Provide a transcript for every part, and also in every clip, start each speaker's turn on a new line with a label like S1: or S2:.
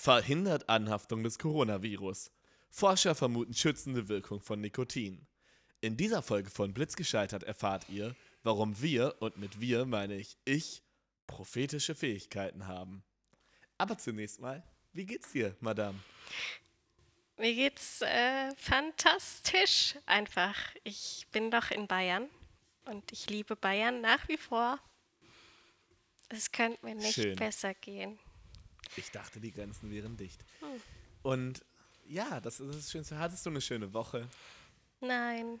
S1: Verhindert Anhaftung des Coronavirus. Forscher vermuten schützende Wirkung von Nikotin. In dieser Folge von Blitzgescheitert erfahrt ihr, warum wir, und mit wir meine ich ich, prophetische Fähigkeiten haben. Aber zunächst mal, wie geht's dir, Madame?
S2: Mir geht's äh, fantastisch einfach. Ich bin doch in Bayern und ich liebe Bayern nach wie vor. Es könnte mir nicht
S1: Schön.
S2: besser gehen.
S1: Ich dachte, die Grenzen wären dicht. Und ja, das ist das Schönste. Hattest du eine schöne Woche?
S2: Nein.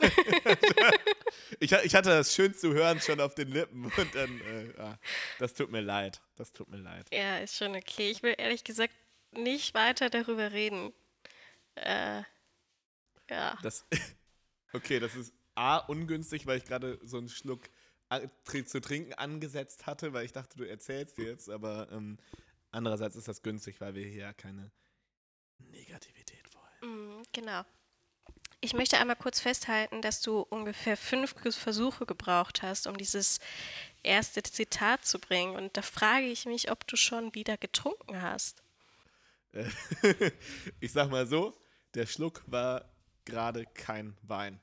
S1: Ich, ich hatte das schön zu hören schon auf den Lippen und dann, äh, ah, das tut mir leid. Das tut mir leid.
S2: Ja, ist schon okay. Ich will ehrlich gesagt nicht weiter darüber reden. Äh, ja.
S1: Das, okay, das ist A, ungünstig, weil ich gerade so einen Schluck zu trinken angesetzt hatte, weil ich dachte, du erzählst jetzt, aber ähm, andererseits ist das günstig, weil wir hier ja keine Negativität wollen.
S2: Mm, genau. Ich möchte einmal kurz festhalten, dass du ungefähr fünf Versuche gebraucht hast, um dieses erste Zitat zu bringen. Und da frage ich mich, ob du schon wieder getrunken hast.
S1: Äh, ich sag mal so, der Schluck war gerade kein Wein,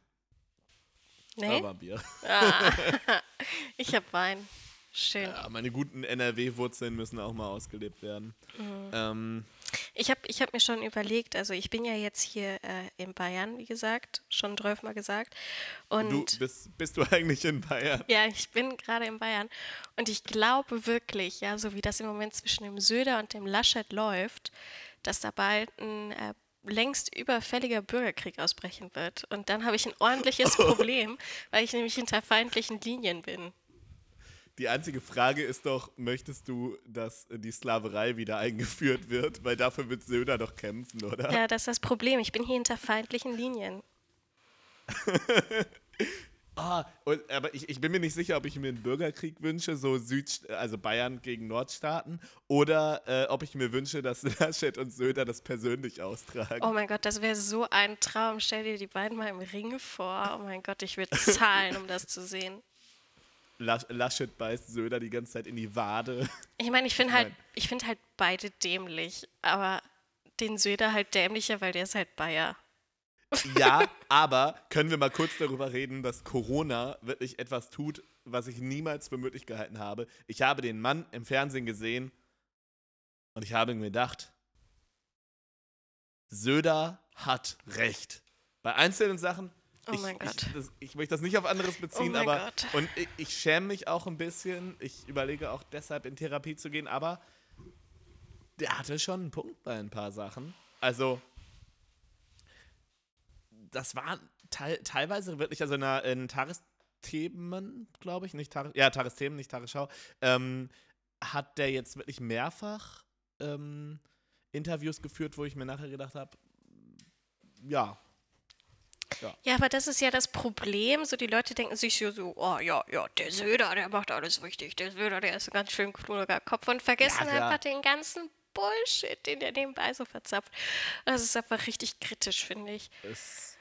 S2: Nee?
S1: aber Bier.
S2: Ah, ich habe Wein. Schön.
S1: Ja, meine guten NRW-Wurzeln müssen auch mal ausgelebt werden.
S2: Mhm.
S1: Ähm,
S2: Ich habe ich hab mir schon überlegt, also ich bin ja jetzt hier äh, in Bayern, wie gesagt, schon mal gesagt.
S1: du
S2: Und
S1: bist, bist du eigentlich in Bayern?
S2: ja, ich bin gerade in Bayern. Und ich glaube wirklich, ja, so wie das im Moment zwischen dem Söder und dem Laschet läuft, dass da bald ein äh, längst überfälliger Bürgerkrieg ausbrechen wird. Und dann habe ich ein ordentliches Problem, weil ich nämlich hinter feindlichen Linien bin.
S1: Die einzige Frage ist doch, möchtest du, dass die Sklaverei wieder eingeführt wird? Weil dafür wird Söder doch kämpfen, oder?
S2: Ja, das ist das Problem. Ich bin hier hinter feindlichen Linien.
S1: Ah, und, aber ich, ich bin mir nicht sicher, ob ich mir einen Bürgerkrieg wünsche, so Süd, also Bayern gegen Nordstaaten, oder äh, ob ich mir wünsche, dass Laschet und Söder das persönlich austragen.
S2: Oh mein Gott, das wäre so ein Traum. Stell dir die beiden mal im Ring vor. Oh mein Gott, ich würde zahlen, um das zu sehen.
S1: Lasch, Laschet beißt Söder die ganze Zeit in die Wade.
S2: Ich meine, ich finde halt, ich finde halt beide dämlich, aber den Söder halt dämlicher, weil der ist halt Bayer.
S1: Ja, aber können wir mal kurz darüber reden, dass Corona wirklich etwas tut, was ich niemals für möglich gehalten habe. Ich habe den Mann im Fernsehen gesehen und ich habe mir gedacht, Söder hat recht. Bei einzelnen Sachen,
S2: Oh
S1: ich,
S2: mein
S1: ich,
S2: Gott.
S1: das, ich möchte das nicht auf anderes beziehen,
S2: mein
S1: aber
S2: Gott.
S1: und ich, ich schäme mich auch ein bisschen. Ich überlege auch deshalb in Therapie zu gehen, aber der hatte schon einen Punkt bei ein paar Sachen. Also, das war teil, teilweise wirklich, also in, einer- in Tagesthemen, glaube ich, nicht Tages, ja, Tagesthemen, nicht Tagesschau, ähm, hat der jetzt wirklich mehrfach ähm, Interviews geführt, wo ich mir nachher gedacht habe, ja,
S2: Ja, aber das ist ja das Problem. So, die Leute denken sich so, so, oh ja, ja, der Söder, der macht alles richtig. Der Söder, der ist ein ganz schön kluger Kopf und vergessen
S1: Ja,
S2: einfach den ganzen Bullshit, den der nebenbei so verzapft. Das ist einfach richtig kritisch, finde ich.
S1: es,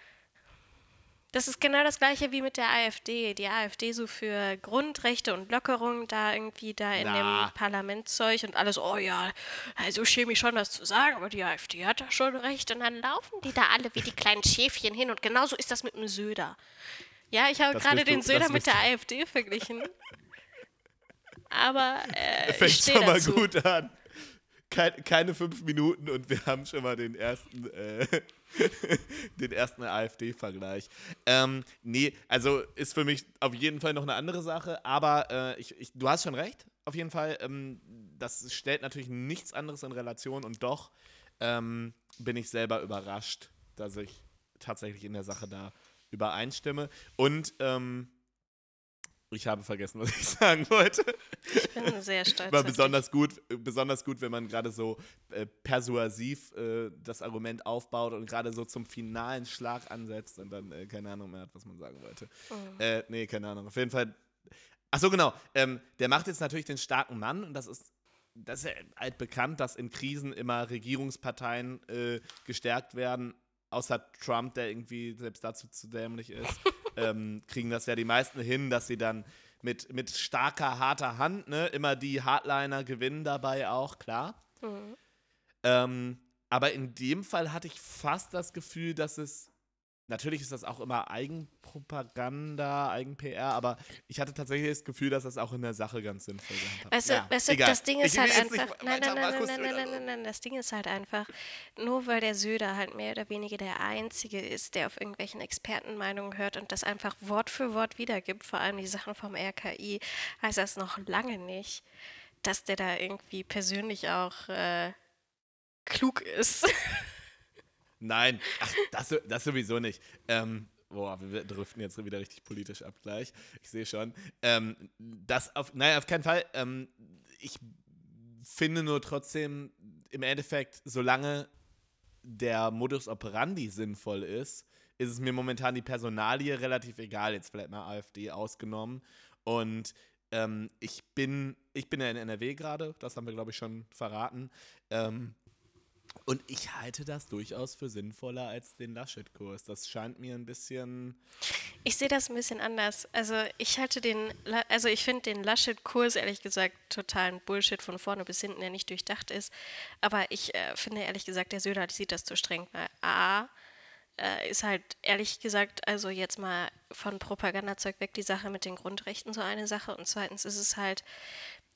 S2: Das ist genau das gleiche wie mit der AfD. Die AfD so für Grundrechte und Lockerungen da irgendwie da in
S1: Na.
S2: dem Parlamentzeug und alles, oh ja, also schäme ich schon das zu sagen, aber die AfD hat da schon recht. Und dann laufen die da alle wie die kleinen Schäfchen hin und genauso ist das mit dem Söder. Ja, ich habe gerade den Söder mit der AfD verglichen. Aber äh,
S1: fängt schon mal
S2: dazu.
S1: gut an. Kein, keine fünf Minuten und wir haben schon mal den ersten, äh, den ersten AfD-Vergleich. Ähm, nee, also ist für mich auf jeden Fall noch eine andere Sache, aber äh, ich, ich, du hast schon recht, auf jeden Fall. Ähm, das stellt natürlich nichts anderes in Relation und doch ähm, bin ich selber überrascht, dass ich tatsächlich in der Sache da übereinstimme. Und ähm, ich habe vergessen, was ich sagen wollte.
S2: Ich bin sehr stolz.
S1: War besonders gut, besonders gut, wenn man gerade so äh, persuasiv äh, das Argument aufbaut und gerade so zum finalen Schlag ansetzt und dann äh, keine Ahnung mehr hat, was man sagen wollte.
S2: Mhm.
S1: Äh, nee, keine Ahnung. Auf jeden Fall. Ach so, genau. Ähm, der macht jetzt natürlich den starken Mann und das ist, das ist ja halt bekannt, dass in Krisen immer Regierungsparteien äh, gestärkt werden. Außer Trump, der irgendwie selbst dazu zu dämlich ist, ähm, kriegen das ja die meisten hin, dass sie dann mit, mit starker, harter Hand, ne, immer die Hardliner gewinnen dabei auch, klar. Mhm. Ähm, aber in dem Fall hatte ich fast das Gefühl, dass es Natürlich ist das auch immer Eigenpropaganda, Eigen-PR, aber ich hatte tatsächlich das Gefühl, dass das auch in der Sache ganz sinnvoll
S2: ist. Weißt du, ja, weißt du das Ding ist halt einfach. Nein, nein, nein, nein, nein, nein, nein, nein, das Ding ist halt einfach, nur weil der Söder halt mehr oder weniger der Einzige ist, der auf irgendwelchen Expertenmeinungen hört und das einfach Wort für Wort wiedergibt, vor allem die Sachen vom RKI, heißt das noch lange nicht, dass der da irgendwie persönlich auch äh, klug ist.
S1: Nein, ach, das, das sowieso nicht. Ähm, boah, wir driften jetzt wieder richtig politisch ab gleich. Ich sehe schon. Ähm, das auf, nein, auf keinen Fall. Ähm, ich finde nur trotzdem im Endeffekt, solange der Modus operandi sinnvoll ist, ist es mir momentan die Personalie relativ egal, jetzt vielleicht mal AfD ausgenommen. Und ähm, ich bin, ich bin ja in NRW gerade, das haben wir, glaube ich, schon verraten. Ähm, und ich halte das durchaus für sinnvoller als den Laschet-Kurs. Das scheint mir ein bisschen.
S2: Ich sehe das ein bisschen anders. Also ich halte den, also ich finde den Laschet-Kurs ehrlich gesagt totalen Bullshit von vorne bis hinten, der nicht durchdacht ist. Aber ich äh, finde ehrlich gesagt, der Söder sieht das zu streng. Weil A äh, ist halt ehrlich gesagt, also jetzt mal von Propagandazeug weg, die Sache mit den Grundrechten so eine Sache. Und zweitens ist es halt,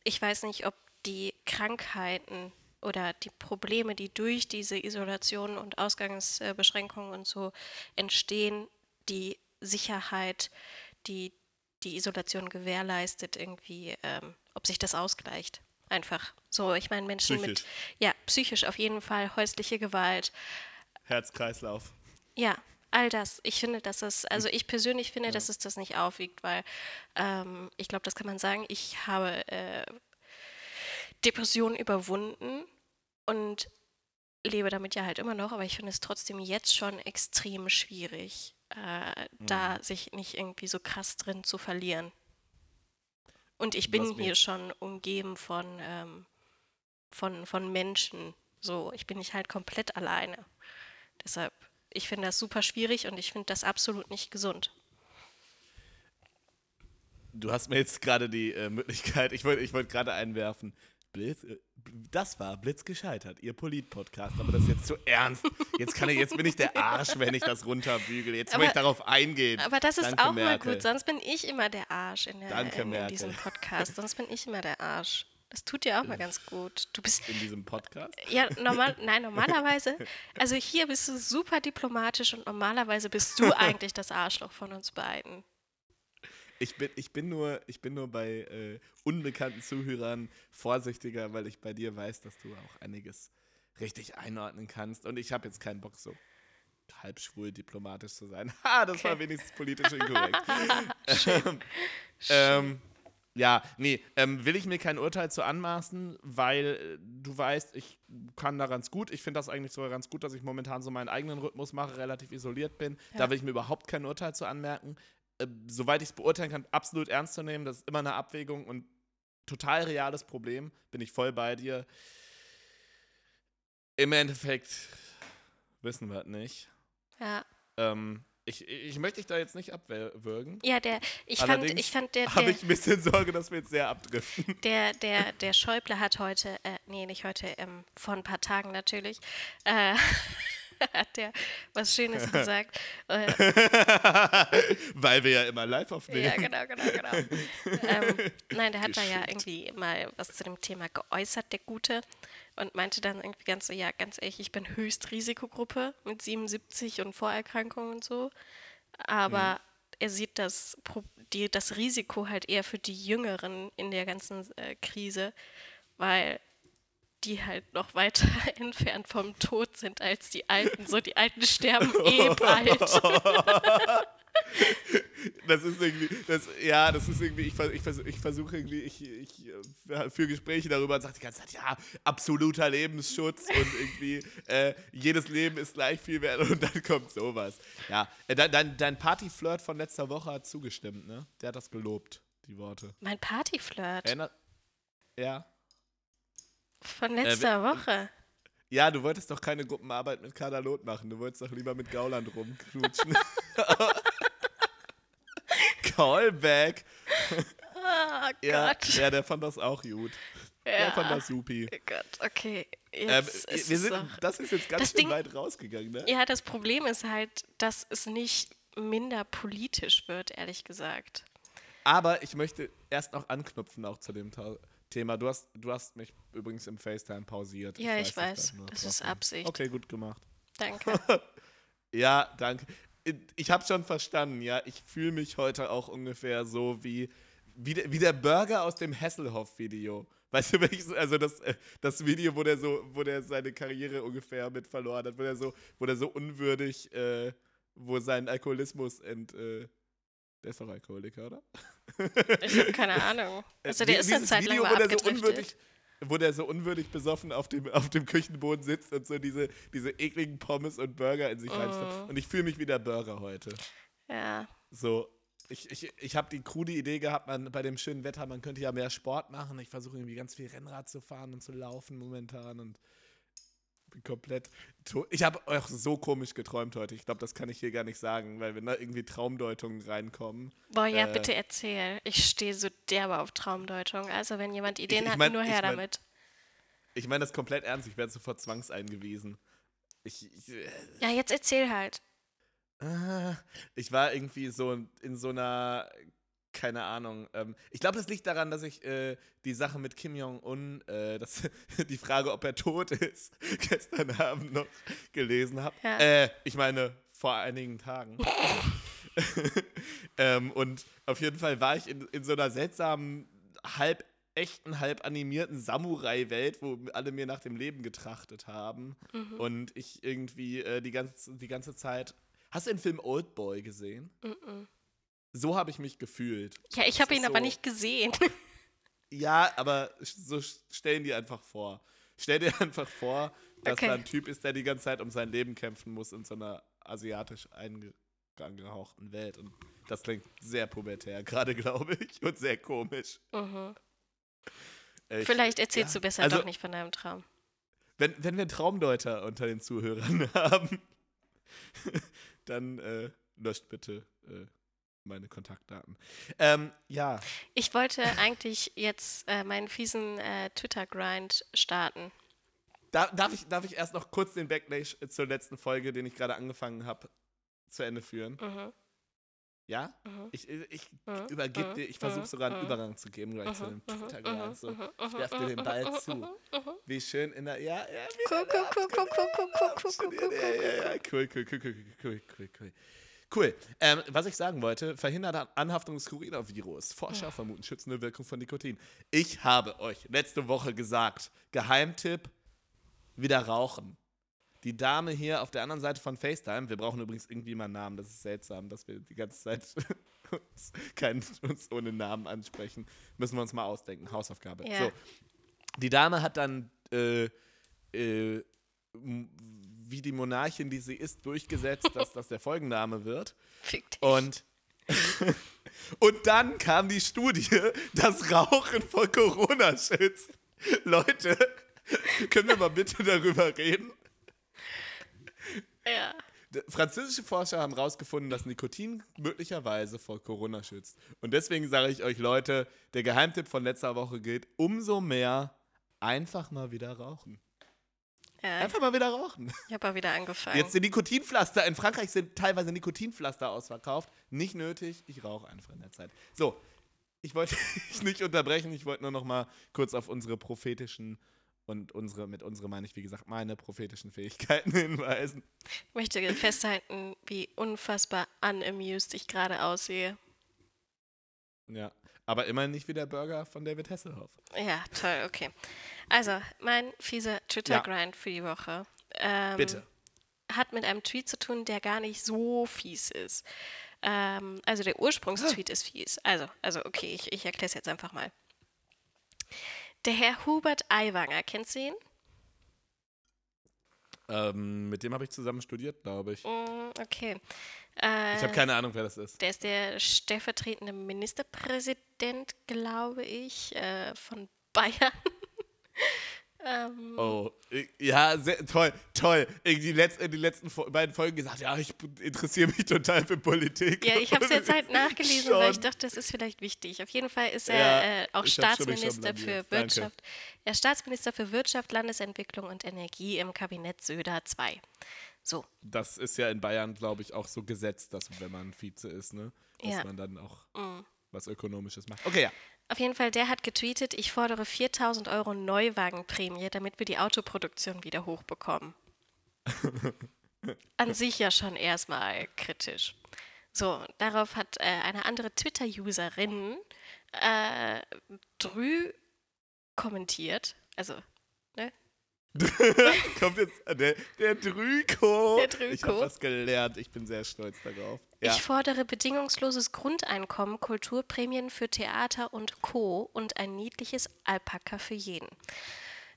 S2: ich weiß nicht, ob die Krankheiten oder die Probleme, die durch diese Isolation und Ausgangsbeschränkungen und so entstehen, die Sicherheit, die die Isolation gewährleistet, irgendwie, ähm, ob sich das ausgleicht. Einfach so, ich meine, Menschen psychisch. mit, ja, psychisch auf jeden Fall, häusliche Gewalt.
S1: Herzkreislauf.
S2: Ja, all das. Ich finde, dass es, also ich persönlich finde, ja. dass es das nicht aufwiegt, weil ähm, ich glaube, das kann man sagen. Ich habe äh, Depressionen überwunden und lebe damit ja halt immer noch, aber ich finde es trotzdem jetzt schon extrem schwierig, äh, mhm. da sich nicht irgendwie so krass drin zu verlieren. Und ich bin hier schon umgeben von, ähm, von, von Menschen. So, ich bin nicht halt komplett alleine. Deshalb, ich finde das super schwierig und ich finde das absolut nicht gesund.
S1: Du hast mir jetzt gerade die äh, Möglichkeit, ich wollte ich wollt gerade einwerfen, Blitz, äh, das war Blitz gescheitert, ihr Polit-Podcast. Aber das ist jetzt zu ernst. Jetzt, kann ich, jetzt bin ich der Arsch, wenn ich das runterbügel. Jetzt will ich darauf eingehen.
S2: Aber das ist Danke, auch Merkel. mal gut. Sonst bin ich immer der Arsch in, der, Danke, in, in diesem Podcast. Sonst bin ich immer der Arsch. Das tut dir auch mal ganz gut. Du bist
S1: in diesem Podcast?
S2: Ja, normal, nein, normalerweise. Also hier bist du super diplomatisch und normalerweise bist du eigentlich das Arschloch von uns beiden.
S1: Ich bin, ich bin, nur, ich bin nur bei äh, unbekannten Zuhörern vorsichtiger, weil ich bei dir weiß, dass du auch einiges richtig einordnen kannst. Und ich habe jetzt keinen Bock, so halb schwul diplomatisch zu sein. Ha, das okay. war wenigstens politisch inkorrekt. ähm, ähm, ja, nee, ähm, will ich mir kein Urteil zu anmaßen, weil äh, du weißt, ich kann da ganz gut. Ich finde das eigentlich sogar ganz gut, dass ich momentan so meinen eigenen Rhythmus mache, relativ isoliert bin. Ja. Da will ich mir überhaupt kein Urteil zu anmerken. Äh, soweit ich es beurteilen kann, absolut ernst zu nehmen. Das ist immer eine Abwägung und total reales Problem. Bin ich voll bei dir. Im Endeffekt wissen wir es nicht.
S2: Ja.
S1: Ähm, ich, ich möchte dich da jetzt nicht abwürgen.
S2: Ja, der, ich Allerdings fand, ich fand der.
S1: Habe ich ein bisschen Sorge, dass wir jetzt sehr abdriften.
S2: Der, der, der Schäuble hat heute, äh, nee, nicht heute, ähm, vor ein paar Tagen natürlich, äh, hat der was Schönes gesagt. Äh,
S1: Weil wir ja immer live aufnehmen.
S2: Ja, genau, genau, genau. ähm, nein, der hat Geschickt. da ja irgendwie mal was zu dem Thema geäußert, der Gute, und meinte dann irgendwie ganz so, ja, ganz ehrlich, ich bin Höchstrisikogruppe mit 77 und Vorerkrankungen und so. Aber mhm. er sieht das, die, das Risiko halt eher für die Jüngeren in der ganzen äh, Krise, weil die halt noch weiter entfernt vom Tod sind als die Alten. So, die Alten sterben eh bald.
S1: Das ist irgendwie, das, ja, das ist irgendwie, ich, ich, ich versuche irgendwie, ich, ich äh, führe Gespräche darüber und sage die ganze Zeit, ja, absoluter Lebensschutz und irgendwie äh, jedes Leben ist gleich viel wert und dann kommt sowas. Ja, äh, dein, dein Partyflirt von letzter Woche hat zugestimmt, ne? Der hat das gelobt, die Worte.
S2: Mein Partyflirt?
S1: Ja.
S2: Von äh, letzter äh, Woche.
S1: Ja, du wolltest doch keine Gruppenarbeit mit Kader Lot machen. Du wolltest doch lieber mit Gauland rumknutschen. Callback.
S2: Oh
S1: ja, ja, der fand das auch gut. Der fand das supi.
S2: Oh Gott, okay.
S1: Ähm,
S2: Jetzt
S1: wir
S2: ist
S1: sind,
S2: doch-
S1: das ist jetzt ganz
S2: Das
S1: schön
S2: Ding-
S1: weit rausgegangen, ne?
S2: Ja, das Problem ist halt, dass es nicht minder politisch wird, ehrlich gesagt.
S1: Aber ich möchte erst noch anknüpfen auch zu dem Ta Thema. Du hast, du hast mich übrigens im FaceTime pausiert.
S2: Ja, ich weiß.
S1: da nur
S2: Das
S1: drauf
S2: ist. Absicht.
S1: Okay, gut gemacht.
S2: Danke.
S1: Ja, danke. Ich habe schon verstanden, ja. Ich fühle mich heute auch ungefähr so wie, wie, der, wie der Burger aus dem Hasselhoff-Video. Weißt du, welches, also das, äh, das Video, wo der so, wo der seine Karriere ungefähr mit verloren hat, wo der so, wo der so unwürdig, äh, wo sein Alkoholismus ent, äh, der ist doch Alkoholiker, oder?
S2: Ich habe keine Ahnung.
S1: Äh,
S2: Also der ist eine
S1: dieses
S2: Zeit lang
S1: Video,
S2: mal
S1: wo der so unwürdig, wo der so unwürdig besoffen auf dem, auf dem Küchenboden sitzt und so diese, diese ekligen Pommes und Burger in sich
S2: Mhm.
S1: reinstopft. Und ich fühle mich wie der Burger heute.
S2: Ja,
S1: So, ich, ich, ich habe die krude Idee gehabt, man, bei dem schönen Wetter, man könnte ja mehr Sport machen. Ich versuche irgendwie ganz viel Rennrad zu fahren und zu laufen momentan und bin komplett. to- Ich habe auch so komisch geträumt heute. Ich glaube, das kann ich hier gar nicht sagen, weil wenn da irgendwie Traumdeutungen reinkommen.
S2: boah, ja,
S1: Äh,
S2: bitte erzähl. Ich stehe so derbe auf Traumdeutung. Also wenn jemand Ideen
S1: ich
S2: hat,
S1: mein-
S2: nur
S1: ich
S2: her
S1: mein-
S2: damit.
S1: Ich meine das komplett ernst, ich werde sofort zwangseingewiesen. Ich, ich, äh,
S2: Ja, jetzt erzähl halt.
S1: Ah, Ich war irgendwie so in so einer, keine Ahnung. Ähm, ich glaube, das liegt daran, dass ich äh, die Sache mit Kim Jong-un, äh, das- die Frage, ob er tot ist, gestern Abend noch gelesen habe.
S2: Ja.
S1: Äh, ich meine, vor einigen Tagen. ähm, und auf jeden Fall war ich in, in so einer seltsamen, halb echten, halb animierten Samurai-Welt, wo alle mir nach dem Leben getrachtet haben.
S2: Mhm.
S1: Und ich irgendwie äh, die, ganze, die ganze Zeit. Hast du den Film Old Boy gesehen?
S2: Mhm.
S1: So habe ich mich gefühlt.
S2: Ja, ich habe ihn aber
S1: so-
S2: nicht gesehen.
S1: Ja, aber so stellen die einfach vor. Stell dir einfach vor, dass
S2: Okay.
S1: da ein Typ ist, der die ganze Zeit um sein Leben kämpfen muss in so einer asiatisch angehauchten Welt. Und das klingt sehr pubertär, gerade glaube ich, und sehr komisch.
S2: Mhm.
S1: Ich,
S2: Vielleicht erzählst
S1: ja,
S2: du besser
S1: also-
S2: doch nicht von deinem Traum.
S1: wenn, wenn wir Traumdeuter unter den Zuhörern haben, dann äh, löscht bitte äh, meine Kontaktdaten. Ähm, ja,
S2: Ich wollte eigentlich jetzt äh, meinen fiesen äh, Twitter-Grind starten.
S1: da, darf, ich, darf ich erst noch kurz den Backlash zur letzten Folge, den ich gerade angefangen habe, zu Ende führen?
S2: Mhm.
S1: Ja?
S2: Mhm.
S1: Ich, ich
S2: Mhm.
S1: übergebe
S2: Mhm.
S1: dir, ich versuche
S2: Mhm.
S1: sogar einen
S2: Mhm.
S1: Übergang zu geben, gleich zu dem
S2: Mhm.
S1: Twitter-Grind. So,
S2: Mhm.
S1: ich werf dir den Ball zu.
S2: Mhm.
S1: Wie schön in der. Ja, ja, wie
S2: Cool, cool, cool, cool, cool, cool, cool, cool, cool, cool,
S1: Ja, ja, ja, cool, cool, cool, cool, cool, cool, cool. Cool. Ähm, was ich sagen wollte, verhindert Anhaftung des Coronavirus. Forscher vermuten schützende Wirkung von Nikotin. Ich habe euch letzte Woche gesagt, Geheimtipp, wieder rauchen. Die Dame hier auf der anderen Seite von FaceTime, wir brauchen übrigens irgendwie mal einen Namen, das ist seltsam, dass wir die ganze Zeit uns, kein, uns ohne Namen ansprechen. Müssen wir uns mal ausdenken, Hausaufgabe.
S2: Ja.
S1: So. Die Dame hat dann äh, äh, wie die Monarchin, die sie ist, durchgesetzt, dass das der Folgenname wird.
S2: Fick dich.
S1: Und, und dann kam die Studie, dass Rauchen vor Corona schützt. Leute, können wir mal bitte darüber reden?
S2: ja.
S1: Französische Forscher haben herausgefunden, dass Nikotin möglicherweise vor Corona schützt. Und deswegen sage ich euch, Leute, der Geheimtipp von letzter Woche gilt umso mehr einfach mal wieder rauchen.
S2: Ja.
S1: Einfach mal wieder rauchen.
S2: Ich habe auch wieder angefangen.
S1: Jetzt sind Nikotinpflaster, in Frankreich sind teilweise Nikotinpflaster ausverkauft. Nicht nötig, ich rauche einfach in der Zeit. So, ich wollte dich nicht unterbrechen, ich wollte nur noch mal kurz auf unsere prophetischen und unsere, mit unsere meine ich, wie gesagt, meine prophetischen Fähigkeiten hinweisen.
S2: Ich möchte festhalten, wie unfassbar unamused ich gerade aussehe.
S1: Ja, aber immerhin nicht wie der Burger von David Hasselhoff.
S2: Ja, toll, okay. Also, mein fieser Twitter-Grind für die Woche. Ähm,
S1: Bitte.
S2: Hat mit einem Tweet zu tun, der gar nicht so fies ist. Ähm, also der Ursprungstweet ist fies. Also, also okay, ich, ich erkläre es jetzt einfach mal. Der Herr Hubert Aiwanger, kennst du ihn?
S1: Ähm, mit dem habe ich zusammen studiert, glaube ich.
S2: Mm, okay. Äh,
S1: Ich habe keine Ahnung, wer das ist.
S2: Der ist der stellvertretende Ministerpräsident, glaube ich, äh, von Bayern. Ähm,
S1: Oh, ja, sehr, toll, toll. Irgendwie die, letz, in den letzten beiden Folgen gesagt, ja, ich interessiere mich total für Politik.
S2: Ja, ich habe es jetzt halt nachgelesen, weil ich
S1: schon.
S2: dachte, das ist vielleicht wichtig. Auf jeden Fall ist
S1: Ja,
S2: er äh, auch
S1: schon, schon
S2: Staatsminister für
S1: blamiert. Danke.
S2: Wirtschaft. Er ist Staatsminister für Wirtschaft, Landesentwicklung und Energie im Kabinett Söder II. So,
S1: Das ist ja in Bayern, glaube ich, auch so gesetzt, dass wenn man Vize ist, ne? Dass
S2: Ja.
S1: man dann auch
S2: mm.
S1: was Ökonomisches macht. Okay, ja.
S2: Auf jeden Fall, der hat getweetet, ich fordere 4000 Euro Neuwagenprämie, damit wir die Autoproduktion wieder hochbekommen. An sich ja schon erstmal kritisch. So, darauf hat äh, eine andere Twitter-Userin äh, drü kommentiert. Also,
S1: Kommt jetzt äh, der, der Drüko.
S2: Der Drüko.
S1: Ich habe was gelernt. Ich bin sehr stolz darauf. Ja.
S2: ich fordere bedingungsloses Grundeinkommen, Kulturprämien für Theater und Co. und ein niedliches Alpaka für jeden.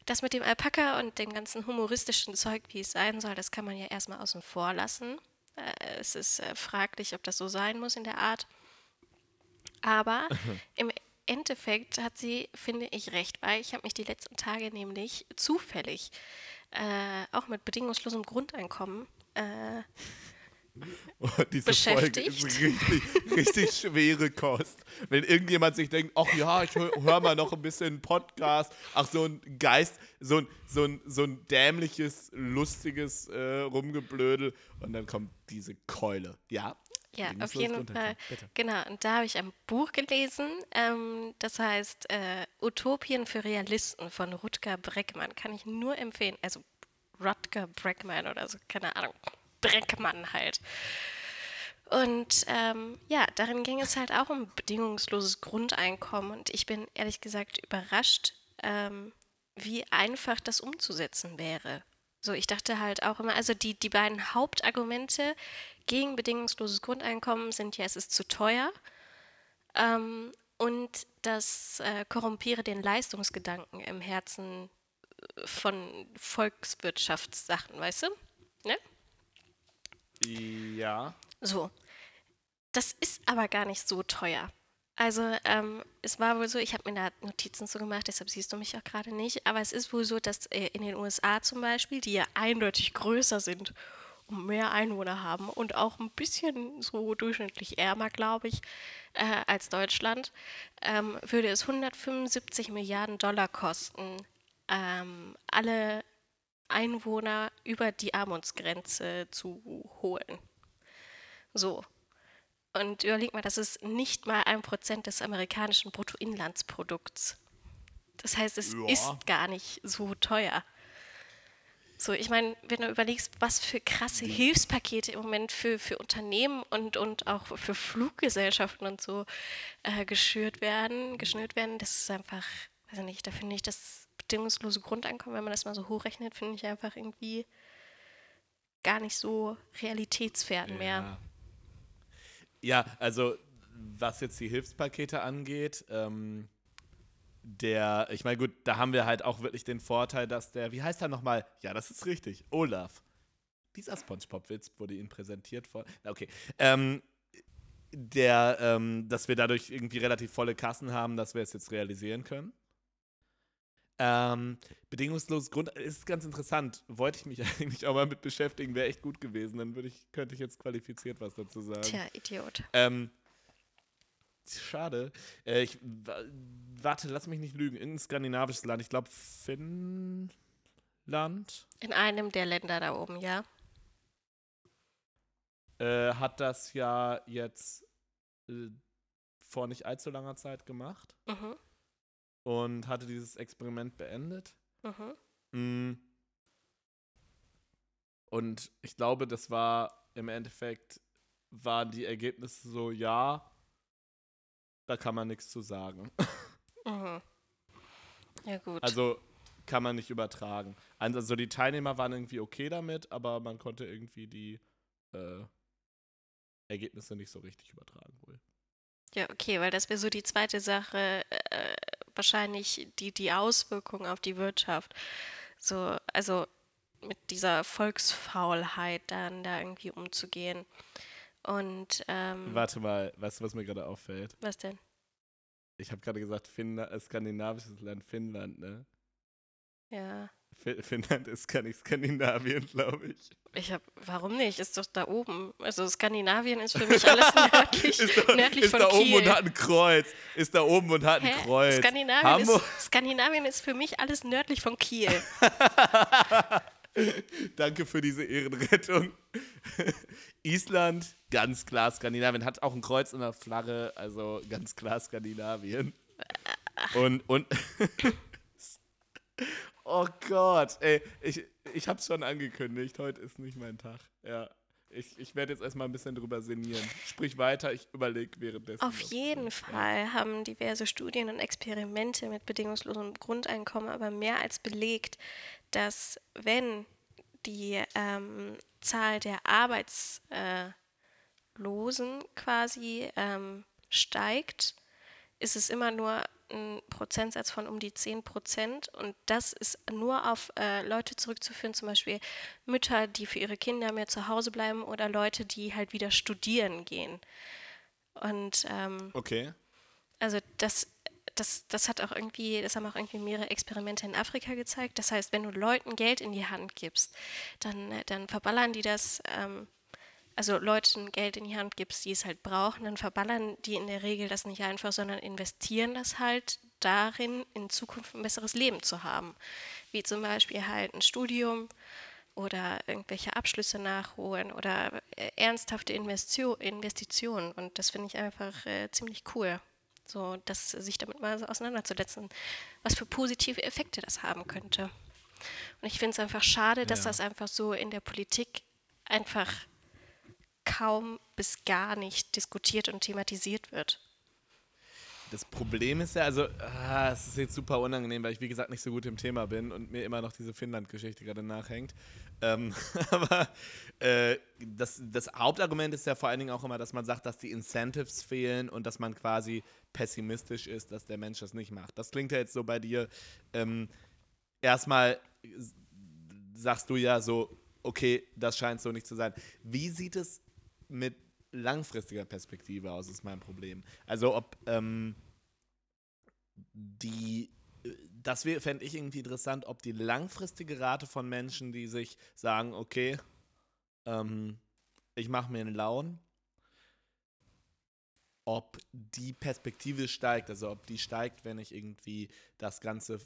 S2: Das mit dem Alpaka und dem ganzen humoristischen Zeug, wie es sein soll, das kann man ja erstmal außen vor lassen. Äh, es ist äh, fraglich, ob das so sein muss in der Art. Aber im Endeffekt hat sie, finde ich, recht, weil ich habe mich die letzten Tage nämlich zufällig äh, auch mit bedingungslosem Grundeinkommen äh,
S1: Oh, diese Folge ist
S2: beschäftigt.
S1: richtig, richtig schwere Kost. Wenn irgendjemand sich denkt, ach ja, ich höre hör mal noch ein bisschen Podcast, ach so ein Geist, so ein, so ein, so ein dämliches, lustiges äh, Rumgeblödel und dann kommt diese Keule. Ja,
S2: Ja, auf jeden Fall.
S1: bitte.
S2: Genau, und da habe ich ein Buch gelesen, ähm, das heißt äh, Utopien für Realisten von Rutger Breckmann. Kann ich nur empfehlen. Also Rutger Breckmann oder so, keine Ahnung. Breckmann halt. Und ähm, ja, darin ging es halt auch um bedingungsloses Grundeinkommen. Und ich bin ehrlich gesagt überrascht, ähm, wie einfach das umzusetzen wäre. So, ich dachte halt auch immer, also die, die beiden Hauptargumente gegen bedingungsloses Grundeinkommen sind ja, es ist zu teuer ähm, und das äh, korrumpiere den Leistungsgedanken im Herzen äh, von Volkswirtschaftssachen, weißt du?
S1: Ja.
S2: So. Das ist aber gar nicht so teuer. Also, ähm, es war wohl so, ich habe mir da Notizen zu gemacht, deshalb siehst du mich auch gerade nicht, aber es ist wohl so, dass äh, in den USA zum Beispiel, die ja eindeutig größer sind und mehr Einwohner haben und auch ein bisschen so durchschnittlich ärmer, glaube ich, äh, als Deutschland, ähm, würde es 175 Milliarden Dollar kosten, ähm, alle Einwohner über die Armutsgrenze zu holen. So. Und überleg mal, das ist nicht mal ein Prozent des amerikanischen Bruttoinlandsprodukts. Das heißt, es
S1: Ja.
S2: ist gar nicht so teuer. So, ich meine, wenn du überlegst, was für krasse Hilfspakete im Moment für, für Unternehmen und, und auch für Fluggesellschaften und so äh, geschürt werden, geschnürt werden, das ist einfach, weiß ich nicht, da finde ich das bedingungslose Grundeinkommen, wenn man das mal so hochrechnet, finde ich einfach irgendwie gar nicht so realitätsfern mehr.
S1: Ja. also was jetzt die Hilfspakete angeht, ähm, der, ich meine, gut, da haben wir halt auch wirklich den Vorteil, dass der, wie heißt er nochmal? Ja, das ist richtig, Olaf. Dieser Spongebob-Witz wurde Ihnen präsentiert na, okay, ähm, der, ähm, dass wir dadurch irgendwie relativ volle Kassen haben, dass wir es jetzt realisieren können. Ähm, bedingungsloses Grund ist ganz interessant. Wollte ich mich eigentlich auch mal mit beschäftigen, wäre echt gut gewesen. Dann würde ich, könnte ich jetzt qualifiziert was dazu sagen.
S2: Tja, Idiot.
S1: Ähm, schade. Äh, ich, wa- warte, lass mich nicht lügen. In skandinavisches Land, ich glaube Finnland.
S2: In einem der Länder da oben, ja.
S1: äh, hat das ja jetzt äh, vor nicht allzu langer Zeit gemacht
S2: Mhm.
S1: Und hatte dieses Experiment beendet.
S2: Mhm.
S1: Mm. Und ich glaube, das war im Endeffekt, waren die Ergebnisse so, ja, da kann man nichts zu sagen.
S2: Mhm. Ja, gut.
S1: Also kann man nicht übertragen. Also die Teilnehmer waren irgendwie okay damit, aber man konnte irgendwie die äh, Ergebnisse nicht so richtig übertragen wohl.
S2: Ja, okay, weil das wäre so die zweite Sache, äh, wahrscheinlich die, die Auswirkungen auf die Wirtschaft. So, also mit dieser Volksfaulheit dann da irgendwie umzugehen. Und ähm,
S1: Warte mal, weißt du, was mir gerade auffällt?
S2: was denn?
S1: Ich habe gerade gesagt, Finnland, äh, skandinavisches Land Finnland, ne?
S2: Ja.
S1: Finnland ist gar nicht Skandinavien, glaube ich.
S2: Ich hab, warum nicht? Ist doch da oben. Also Skandinavien ist für mich alles nördlich,
S1: ist da,
S2: nördlich
S1: ist
S2: von
S1: da oben
S2: Kiel.
S1: und hat ein Kreuz. Ist da oben und hat ein
S2: Hä?
S1: Kreuz.
S2: Skandinavien ist, Skandinavien ist für mich alles nördlich von Kiel.
S1: Danke für diese Ehrenrettung. Island, ganz klar Skandinavien. Hat auch ein Kreuz in der Flagge, also ganz klar Skandinavien. Und, und oh Gott, ey, ich, ich hab's schon angekündigt, heute ist nicht mein Tag. Ja, ich, ich werde jetzt erstmal ein bisschen drüber sinnieren. Sprich weiter, ich überlege währenddessen.
S2: Auf jeden
S1: ja.
S2: Fall haben diverse Studien und Experimente mit bedingungslosem Grundeinkommen aber mehr als belegt, dass wenn die ähm, Zahl der Arbeitslosen Losen quasi ähm, steigt, ist es immer nur ein Prozentsatz von um die 10 Prozent. Und das ist nur auf äh, Leute zurückzuführen, zum Beispiel Mütter, die für ihre Kinder mehr zu Hause bleiben oder Leute, die halt wieder studieren gehen. Und ähm,
S1: Okay.
S2: also das, das, das hat auch irgendwie, das haben auch irgendwie mehrere Experimente in Afrika gezeigt. Das heißt, wenn du Leuten Geld in die Hand gibst, dann, äh, dann verballern die das, ähm, also Leuten Geld in die Hand gibst, die es halt brauchen, dann verballern die in der Regel das nicht einfach, sondern investieren das halt darin, in Zukunft ein besseres Leben zu haben. Wie zum Beispiel halt ein Studium oder irgendwelche Abschlüsse nachholen oder äh, ernsthafte Investio Investitionen. Und das finde ich einfach äh, ziemlich cool. So, dass sich damit mal so auseinanderzusetzen, was für positive Effekte das haben könnte. Und ich finde es einfach schade, dass
S1: Ja.
S2: das einfach so in der Politik einfach kaum bis gar nicht diskutiert und thematisiert wird.
S1: Das Problem ist ja, also, ah, es ist jetzt super unangenehm, weil ich, wie gesagt, nicht so gut im Thema bin und mir immer noch diese Finnland-Geschichte gerade nachhängt. Ähm, aber äh, das, das Hauptargument ist ja vor allen Dingen auch immer, dass man sagt, dass die Incentives fehlen und dass man quasi pessimistisch ist, dass der Mensch das nicht macht. Das klingt ja jetzt so bei dir. Ähm, erstmal sagst du ja so, okay, das scheint so nicht zu sein. Wie sieht es mit langfristiger Perspektive aus, ist mein Problem. Also ob ähm, die, äh, das fände ich irgendwie interessant, ob die langfristige Rate von Menschen, die sich sagen, okay, ähm, ich mache mir einen Laun, ob die Perspektive steigt, also ob die steigt, wenn ich irgendwie das Ganze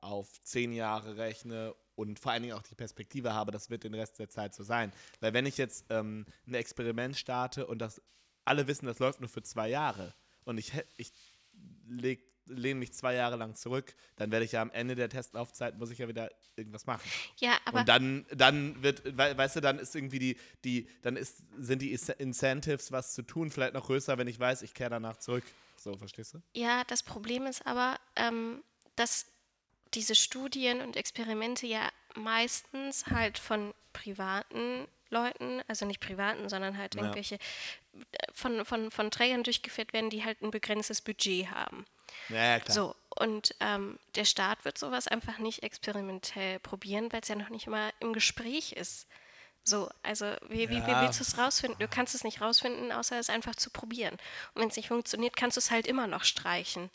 S1: auf zehn Jahre rechne und vor allen Dingen auch die Perspektive habe, das wird den Rest der Zeit so sein. Weil wenn ich jetzt ähm, ein Experiment starte und das alle wissen, das läuft nur für zwei Jahre und ich, ich leg, lehne mich zwei Jahre lang zurück, dann werde ich ja am Ende der Testlaufzeit, muss ich ja wieder irgendwas machen.
S2: Ja, aber
S1: und dann, dann wird, wei- weißt du, dann ist irgendwie die, die, dann ist, sind die Incentives, was zu tun, vielleicht noch größer, wenn ich weiß, ich kehre danach zurück. So, verstehst du?
S2: Ja, das Problem ist aber, ähm, dass diese Studien und Experimente ja meistens halt von privaten Leuten, also nicht privaten, sondern halt
S1: Ja.
S2: irgendwelche äh, von, von, von Trägern durchgeführt werden, die halt ein begrenztes Budget haben.
S1: Ja, klar.
S2: So, und ähm, der Staat wird sowas einfach nicht experimentell probieren, weil es ja noch nicht mal im Gespräch ist. So, also wie, wie, wie willst du es rausfinden? Du kannst es nicht rausfinden, außer es einfach zu probieren. Und wenn es nicht funktioniert, kannst du es halt immer noch streichen.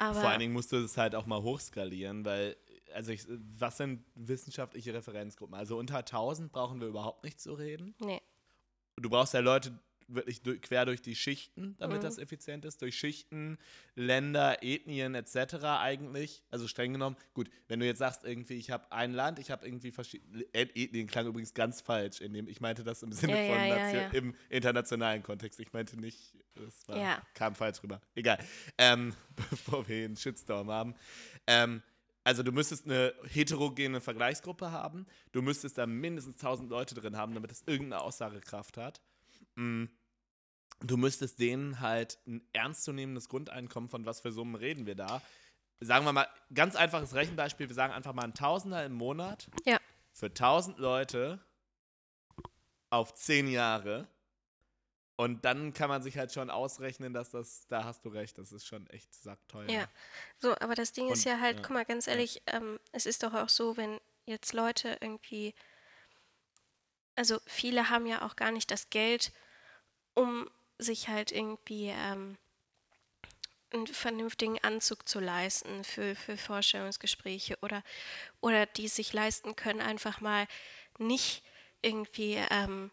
S2: Aber
S1: Vor allen Dingen musst du es halt auch mal hochskalieren, weil, also ich, was sind wissenschaftliche Referenzgruppen? Also unter 1000 brauchen wir überhaupt nicht zu reden.
S2: nee.
S1: Du brauchst ja Leute wirklich durch, quer durch die Schichten, damit
S2: Mhm.
S1: das effizient ist. Durch Schichten, Länder, Ethnien etc. eigentlich. Also streng genommen, gut, wenn du jetzt sagst, irgendwie, ich habe ein Land, ich habe irgendwie verschiedene. Ethnien klang übrigens ganz falsch, in dem, ich meinte das im Sinne
S2: Ja,
S1: von
S2: ja, ja,
S1: im internationalen Kontext. Ich meinte nicht, das war, kam falsch rüber. Egal. Ähm, bevor wir einen Shitstorm haben. Ähm, also du müsstest eine heterogene Vergleichsgruppe haben. Du müsstest da mindestens 1000 Leute drin haben, damit es irgendeine Aussagekraft hat. Mm. Du müsstest denen halt ein ernstzunehmendes Grundeinkommen, von was für Summen reden wir da. Sagen wir mal, ganz einfaches Rechenbeispiel, wir sagen einfach mal ein Tausender im Monat
S2: Ja.
S1: für 1000 Leute auf 10 Jahre. Und dann kann man sich halt schon ausrechnen, dass das, da hast du recht, das ist schon echt sackteuer.
S2: Ja. So, aber das Ding ist
S1: Und-
S2: ja halt,
S1: ja,
S2: guck mal, ganz ehrlich, ähm, es ist doch auch so, wenn jetzt Leute irgendwie, also viele haben ja auch gar nicht das Geld, um sich halt irgendwie, ähm, einen vernünftigen Anzug zu leisten für, für Vorstellungsgespräche oder, oder die sich leisten können, einfach mal nicht irgendwie ähm,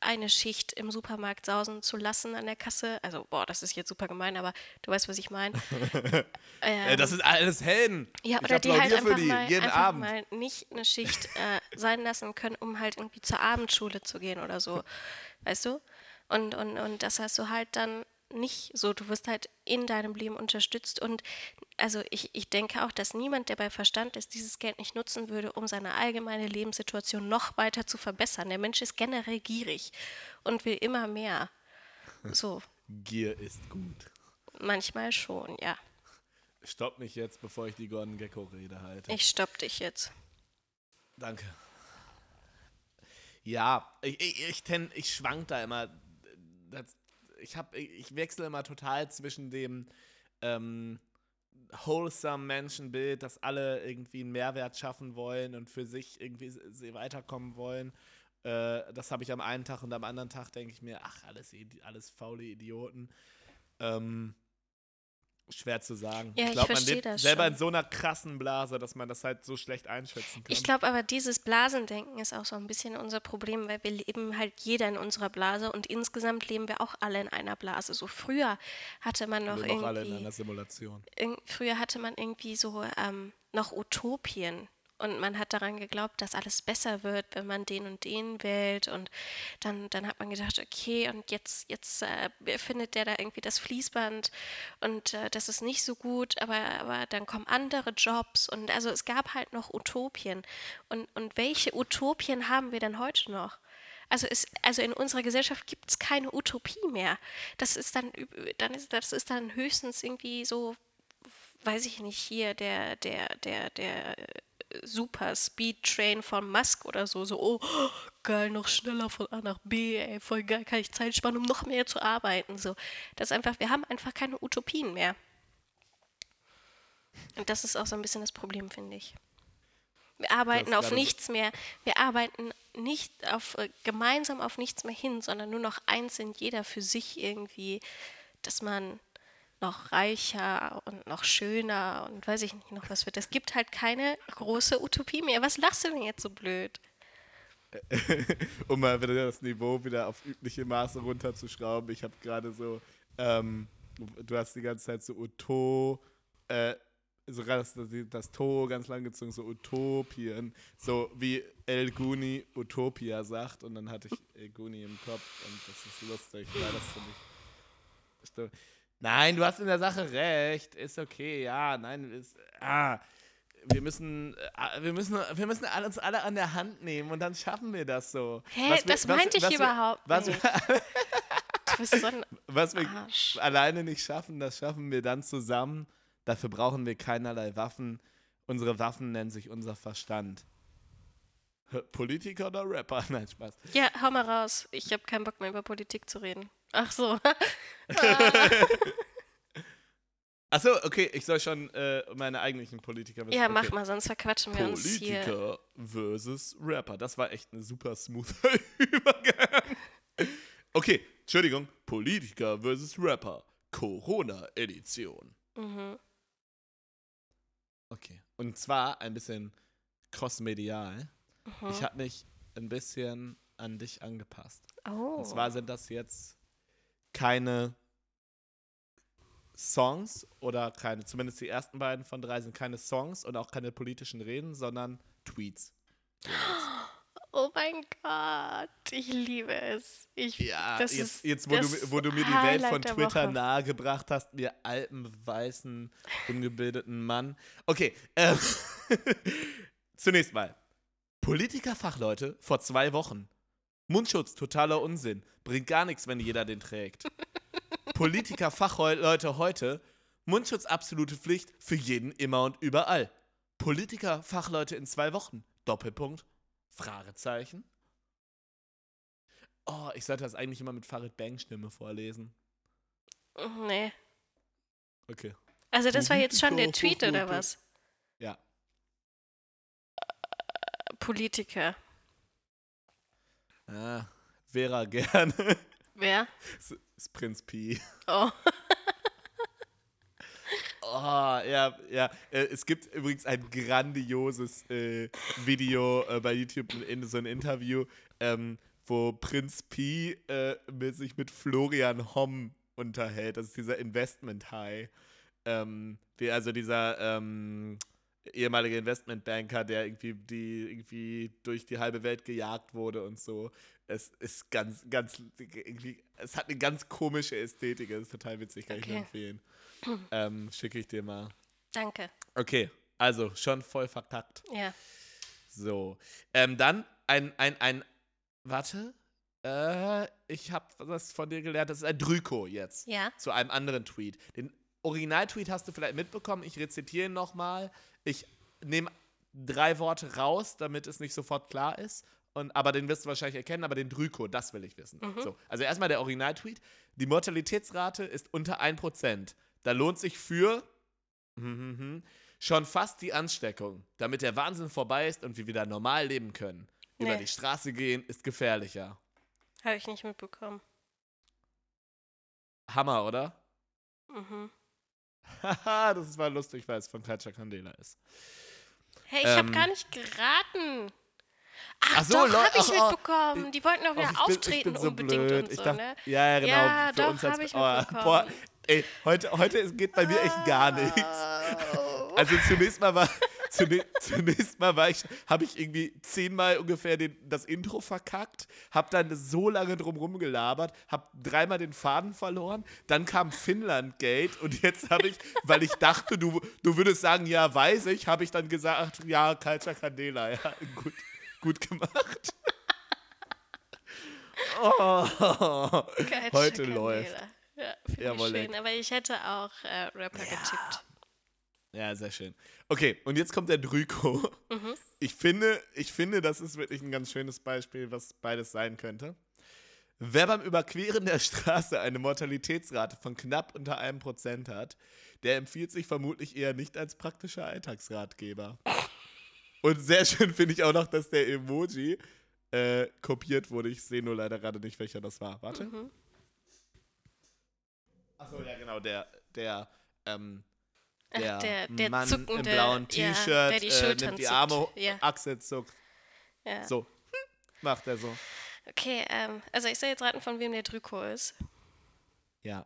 S2: eine Schicht im Supermarkt sausen zu lassen an der Kasse. Also, boah, das ist jetzt super gemein, aber du weißt, was ich meine.
S1: ähm, das sind alles Helden.
S2: Ja, oder die halt einfach, die, mal, einfach Abend. mal nicht eine Schicht äh, sein lassen können, um halt irgendwie zur Abendschule zu gehen oder so. Weißt du? Und, und, und das hast du halt dann nicht so. Du wirst halt in deinem Leben unterstützt. Und also ich, ich denke auch, dass niemand, der bei Verstand ist, dieses Geld nicht nutzen würde, um seine allgemeine Lebenssituation noch weiter zu verbessern. Der Mensch ist generell gierig und will immer mehr. So.
S1: Gier ist gut.
S2: Manchmal schon, ja.
S1: Stopp mich jetzt, bevor ich die Gordon Gecko-Rede halte.
S2: Ich stopp dich jetzt.
S1: Danke. Ja, ich, ich, ich, ich schwank da immer. Das, ich, hab, ich wechsle immer total zwischen dem ähm, wholesome Menschenbild, dass alle irgendwie einen Mehrwert schaffen wollen und für sich irgendwie weiterkommen wollen. Äh, das habe ich am einen Tag und am anderen Tag denke ich mir, ach, alles, alles faule Idioten. Ähm, Schwer zu sagen.
S2: Ja,
S1: ich
S2: glaube,
S1: man
S2: lebt
S1: selber
S2: schon.
S1: in so einer krassen Blase, dass man das halt so schlecht einschätzen kann.
S2: Ich glaube aber, dieses Blasendenken ist auch so ein bisschen unser Problem, weil wir leben halt jeder in unserer Blase und insgesamt leben wir auch alle in einer Blase. So früher hatte man noch
S1: wir
S2: irgendwie.
S1: alle in einer Simulation.
S2: Früher hatte man irgendwie so ähm, noch Utopien und man hat daran geglaubt, dass alles besser wird, wenn man den und den wählt. Und dann, dann hat man gedacht, okay, und jetzt, jetzt äh, findet der da irgendwie das Fließband und äh, das ist nicht so gut, aber, aber dann kommen andere Jobs. Und also es gab halt noch Utopien. Und, und welche Utopien haben wir denn heute noch? Also, ist, also in unserer Gesellschaft gibt es keine Utopie mehr. Das ist dann, dann ist, das ist dann höchstens irgendwie so, weiß ich nicht, hier der, der, der, der Super Speed Train von Musk oder so. So, oh, geil, noch schneller von A nach B, ey, voll geil, kann ich Zeit sparen, um noch mehr zu arbeiten. So, das ist einfach, wir haben einfach keine Utopien mehr. Und das ist auch so ein bisschen das Problem, finde ich. Wir arbeiten auf nichts mehr. Wir arbeiten nicht auf, äh, gemeinsam auf nichts mehr hin, sondern nur noch einzeln, jeder für sich irgendwie, dass man noch reicher und noch schöner und weiß ich nicht noch was wird. Es gibt halt keine große Utopie mehr. Was lachst du denn jetzt so blöd?
S1: um mal wieder das Niveau wieder auf übliche Maße runterzuschrauben. Ich habe gerade so, ähm, du hast die ganze Zeit so Uto, äh, sogar das, das, das To ganz lang gezogen, so Utopien, so wie El Guni Utopia sagt und dann hatte ich El Guni im Kopf und das ist lustig, weil das finde ich. Nein, du hast in der Sache recht. Ist okay, ja, nein, ist, ah, wir müssen, äh, wir müssen, wir müssen uns alle an der Hand nehmen und dann schaffen wir das so.
S2: Hä, hey, das was, meinte was, ich was überhaupt
S1: wir,
S2: nicht.
S1: du bist so ein was wir Arsch. alleine nicht schaffen, das schaffen wir dann zusammen. Dafür brauchen wir keinerlei Waffen. Unsere Waffen nennen sich unser Verstand. Politiker oder Rapper? Nein, Spaß.
S2: Ja, hau mal raus. Ich habe keinen Bock mehr über Politik zu reden. Ach so.
S1: Achso, okay, ich soll schon äh, meine eigentlichen Politiker
S2: wissen. Ja, mach mal, sonst verquatschen wir Politiker uns hier.
S1: Politiker versus Rapper. Das war echt ein super smoother Übergang. Okay, Entschuldigung. Politiker versus Rapper. Corona-Edition. Mhm. Okay. Und zwar ein bisschen crossmedial. Mhm. Ich habe mich ein bisschen an dich angepasst.
S2: Oh.
S1: Und zwar sind das jetzt keine Songs oder keine, zumindest die ersten beiden von drei sind keine Songs und auch keine politischen Reden, sondern Tweets.
S2: Oh mein Gott, ich liebe es. Ich,
S1: ja, jetzt, ist, jetzt wo, du, wo du mir die Welt von Twitter nahegebracht hast, mir alten, weißen, ungebildeten Mann. Okay, ähm, zunächst mal. Politiker-Fachleute vor zwei Wochen. Mundschutz, totaler Unsinn. Bringt gar nichts, wenn jeder den trägt. Politiker-Fachleute heute. Mundschutz absolute Pflicht für jeden immer und überall. Politiker-Fachleute in zwei Wochen. Doppelpunkt. Fragezeichen. Oh, ich sollte das eigentlich immer mit Farid Bang Stimme vorlesen.
S2: Nee.
S1: Okay.
S2: Also das war jetzt schon der Tweet oder was?
S1: Ja.
S2: Politiker.
S1: Ah, Vera gerne.
S2: Wer?
S1: Das ist Prinz Pi.
S2: Oh.
S1: Oh, ja, ja. Äh, es gibt übrigens ein grandioses äh, Video äh, bei YouTube, in, so ein Interview, ähm, wo Prinz Pi äh, mit, sich mit Florian Homm unterhält. Das ist dieser Investment High. Ähm, die, also dieser ähm, ehemalige Investmentbanker, der irgendwie, die irgendwie durch die halbe Welt gejagt wurde und so. Es ist ganz, ganz, irgendwie, es hat eine ganz komische Ästhetik. Es ist total witzig, kann okay. ich nur empfehlen. Ähm, Schicke ich dir mal.
S2: Danke.
S1: Okay, also schon voll verkackt.
S2: Ja.
S1: So. Ähm, dann ein, ein, ein, warte. Äh, ich habe was von dir gelernt. Das ist ein Drüko jetzt.
S2: Ja.
S1: Zu einem anderen Tweet. Den Originaltweet hast du vielleicht mitbekommen. Ich rezitiere ihn nochmal. Ich nehme drei Worte raus, damit es nicht sofort klar ist. Und, aber den wirst du wahrscheinlich erkennen, aber den Drüko, das will ich wissen. Mhm. So, also erstmal der Originaltweet. Die Mortalitätsrate ist unter 1%. Da lohnt sich für schon fast die Ansteckung. Damit der Wahnsinn vorbei ist und wir wieder normal leben können. Nee. Über die Straße gehen ist gefährlicher.
S2: Habe ich nicht mitbekommen.
S1: Hammer, oder?
S2: Mhm.
S1: Haha, das war lustig, weil es von Katja Candela ist.
S2: Hey, ich ähm, habe gar nicht geraten. Ach, ach so, doch, habe ich ach, mitbekommen. Die wollten auch wieder ach, auftreten bin, bin so unbedingt blöd. und so, dachte, ne?
S1: Ja, ja, genau.
S2: Ja, für doch, uns als, ich oh, boah,
S1: ey, heute, heute geht bei mir echt gar nichts. Also zunächst mal war, zunächst mal war ich, habe ich irgendwie zehnmal ungefähr den, das Intro verkackt, habe dann so lange drum gelabert, habe dreimal den Faden verloren, dann kam Finnland Gate und jetzt habe ich, weil ich dachte, du, du würdest sagen, ja, weiß ich, habe ich dann gesagt, ja, Kalcha Candela, ja, gut, gut gemacht. Oh, heute läuft.
S2: Ja, Jawohl, schön, aber ich hätte auch äh, Rapper ja. getippt.
S1: Ja, sehr schön. Okay, und jetzt kommt der Drüko. Mhm. Ich, finde, ich finde, das ist wirklich ein ganz schönes Beispiel, was beides sein könnte. Wer beim Überqueren der Straße eine Mortalitätsrate von knapp unter einem Prozent hat, der empfiehlt sich vermutlich eher nicht als praktischer Alltagsratgeber. Und sehr schön finde ich auch noch, dass der Emoji äh, kopiert wurde. Ich sehe nur leider gerade nicht, welcher das war. Warte. Mhm. Achso, ja, genau, der, der, ähm, der, Ach, der, der Mann zuckende, im blauen T-Shirt ja, äh, nimmt die Arme, ja. Achsel zuckt. Ja. So, macht er so.
S2: Okay, ähm, also ich soll jetzt raten, von wem der Drüko ist.
S1: Ja.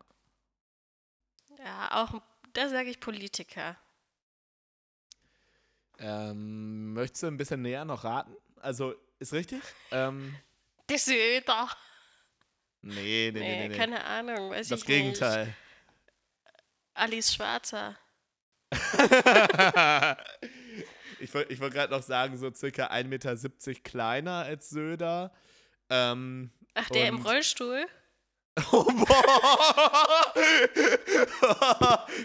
S2: Ja, auch, da sage ich Politiker.
S1: Ähm, möchtest du ein bisschen näher noch raten? Also, ist richtig? Ähm,
S2: der Söder.
S1: Nee, nee, nee, nee, nee.
S2: Keine Ahnung, weiß
S1: das
S2: ich
S1: Gegenteil.
S2: nicht. Alice Schwarzer.
S1: ich wollte ich wollt gerade noch sagen, so circa 1,70 Meter kleiner als Söder. Ähm,
S2: Ach, der im Rollstuhl?
S1: Oh, boah!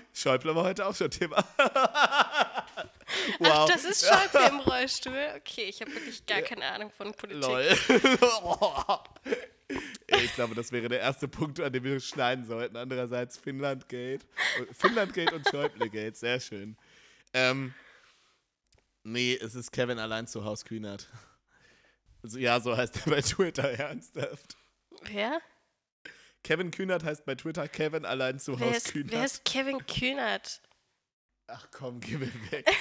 S1: Schäuble war heute auch schon Thema.
S2: Wow. Ach, das ist Schäuble im Rollstuhl? Okay, ich habe wirklich gar keine Ahnung von Politik. Lol.
S1: ich glaube, das wäre der erste Punkt, an dem wir schneiden sollten. Andererseits Finnland Gate. Finnland Gate und Schäuble Gate, sehr schön. Ähm, nee, es ist Kevin allein zu Haus Kühnert. Also, ja, so heißt er bei Twitter, ernsthaft.
S2: Wer?
S1: Kevin Kühnert heißt bei Twitter Kevin allein zu Haus ist, Kühnert.
S2: Wer ist Kevin Kühnert?
S1: Ach komm, geh mir weg.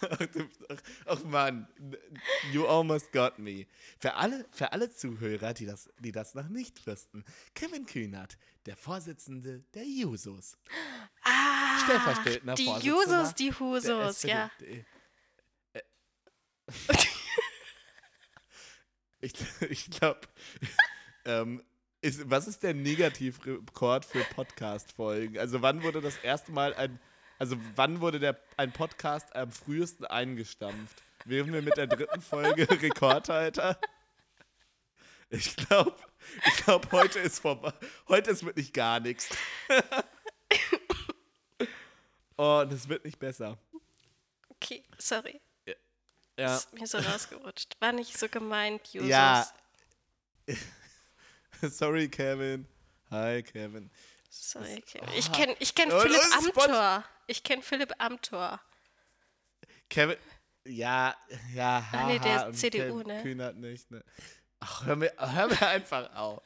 S1: ach, ach, ach Mann, you almost got me. Für alle, für alle Zuhörer, die das, die das noch nicht wüssten, Kevin Kühnert, der Vorsitzende der Jusos.
S2: Ah, Stellvertretender die Jusos, die Husos, ja. Äh,
S1: ich ich glaube, ähm, ist, was ist der Negativrekord für Podcast-Folgen? Also wann wurde das erste Mal ein, also wann wurde der, ein Podcast am frühesten eingestampft? Wären wir mit der dritten Folge Rekordhalter? Ich glaube, ich glaube, heute ist vorbei. Heute ist wirklich gar nichts. oh, und es wird nicht besser.
S2: Okay, sorry.
S1: Ja.
S2: Ist mir so rausgerutscht. War nicht so gemeint, Jusos.
S1: Ja. Sorry, Kevin. Hi, Kevin.
S2: Sorry, Kevin. Ich kenne ich kenn oh, Philipp Amthor. Ich kenne Philipp Amthor.
S1: Kevin, ja, ja.
S2: Ach nee, der ist CDU,
S1: Kevin ne? Kühnert nicht, ne? Ach, hör mir, hör mir einfach auf.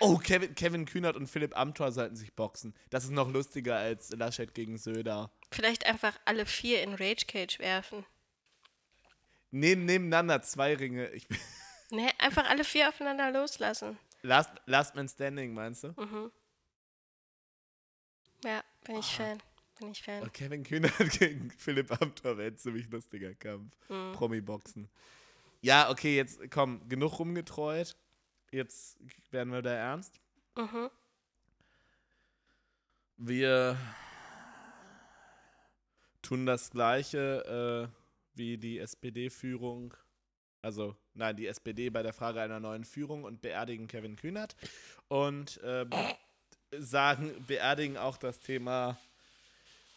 S1: Oh, Kevin, Kevin Kühnert und Philipp Amthor sollten sich boxen. Das ist noch lustiger als Laschet gegen Söder.
S2: Vielleicht einfach alle vier in Rage Cage werfen.
S1: Neben, nebeneinander zwei Ringe. Ich,
S2: Nee, einfach alle vier aufeinander loslassen.
S1: Last, Last Man Standing, meinst du?
S2: Mhm. Ja, bin ich
S1: Ah.
S2: Fan. Bin ich Fan.
S1: Oh, Kevin Kühnert gegen Philipp Amthor wäre ein ziemlich lustiger Kampf.
S2: Mhm.
S1: Promi-Boxen. Ja, okay, jetzt komm, genug rumgetreut. Jetzt werden wir da ernst.
S2: Mhm.
S1: Wir tun das Gleiche äh, wie die SPD-Führung. Also, nein, die SPD bei der Frage einer neuen Führung und beerdigen Kevin Kühnert. Und ähm, sagen, beerdigen auch das Thema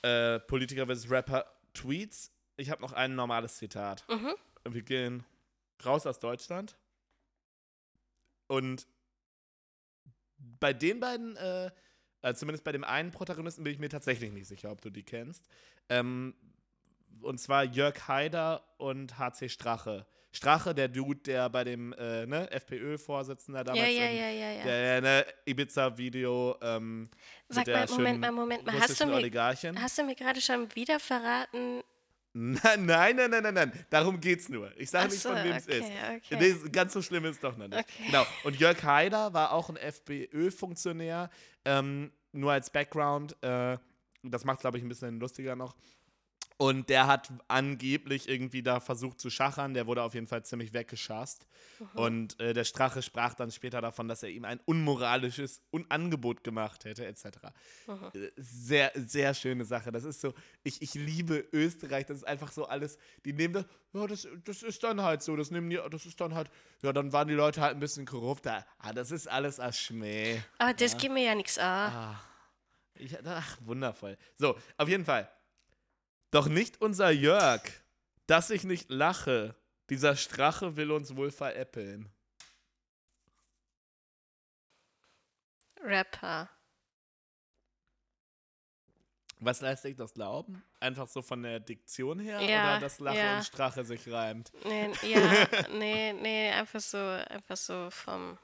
S1: äh, Politiker vs. Rapper Tweets. Ich habe noch ein normales Zitat.
S2: Mhm.
S1: Wir gehen raus aus Deutschland. Und bei den beiden, äh, also zumindest bei dem einen Protagonisten, bin ich mir tatsächlich nicht sicher, ob du die kennst. Ähm, und zwar Jörg Haider und HC Strache. Strache, der Dude, der bei dem äh, ne, FPÖ-Vorsitzender damals
S2: Ja, ja,
S1: im-
S2: ja, ja, ja.
S1: der ne, Ibiza-Video ähm,
S2: Sag mal, Moment mal, Moment mal. Hast du mir, hast du mir gerade schon wieder verraten?
S1: Nein, nein, nein, nein, nein. Darum geht's nur. Ich sage nicht, von wem es ist.
S2: okay.
S1: Ganz so schlimm ist es doch noch nicht. Genau. Und Jörg Haider war auch ein FPÖ-Funktionär, ähm, nur als Background. Äh, das macht glaube ich, ein bisschen lustiger noch. Und der hat angeblich irgendwie da versucht zu schachern. Der wurde auf jeden Fall ziemlich weggeschasst.
S2: Mhm.
S1: Und äh, der Strache sprach dann später davon, dass er ihm ein unmoralisches Un Angebot gemacht hätte, etc.
S2: Mhm.
S1: Äh, Sehr, sehr schöne Sache. Das ist so, ich, ich liebe Österreich. Das ist einfach so alles. Die nehmen das, ja, das, das ist dann halt so. Das nehmen die, das ist dann halt, ja, dann waren die Leute halt ein bisschen korrupter. Ah, das ist alles als Schmäh.
S2: Aber das geht mir ja nichts an.
S1: Ah, ich, ach, wundervoll. So, auf jeden Fall. Doch nicht unser Jörg. Dass ich nicht lache. Dieser Strache will uns wohl veräppeln.
S2: Rapper.
S1: Was lässt sich das glauben? Einfach so von der Diktion her?
S2: Ja,
S1: oder dass Lache
S2: ja.
S1: und Strache sich reimt?
S2: Nee, ja, nee, nee, einfach so, einfach so vom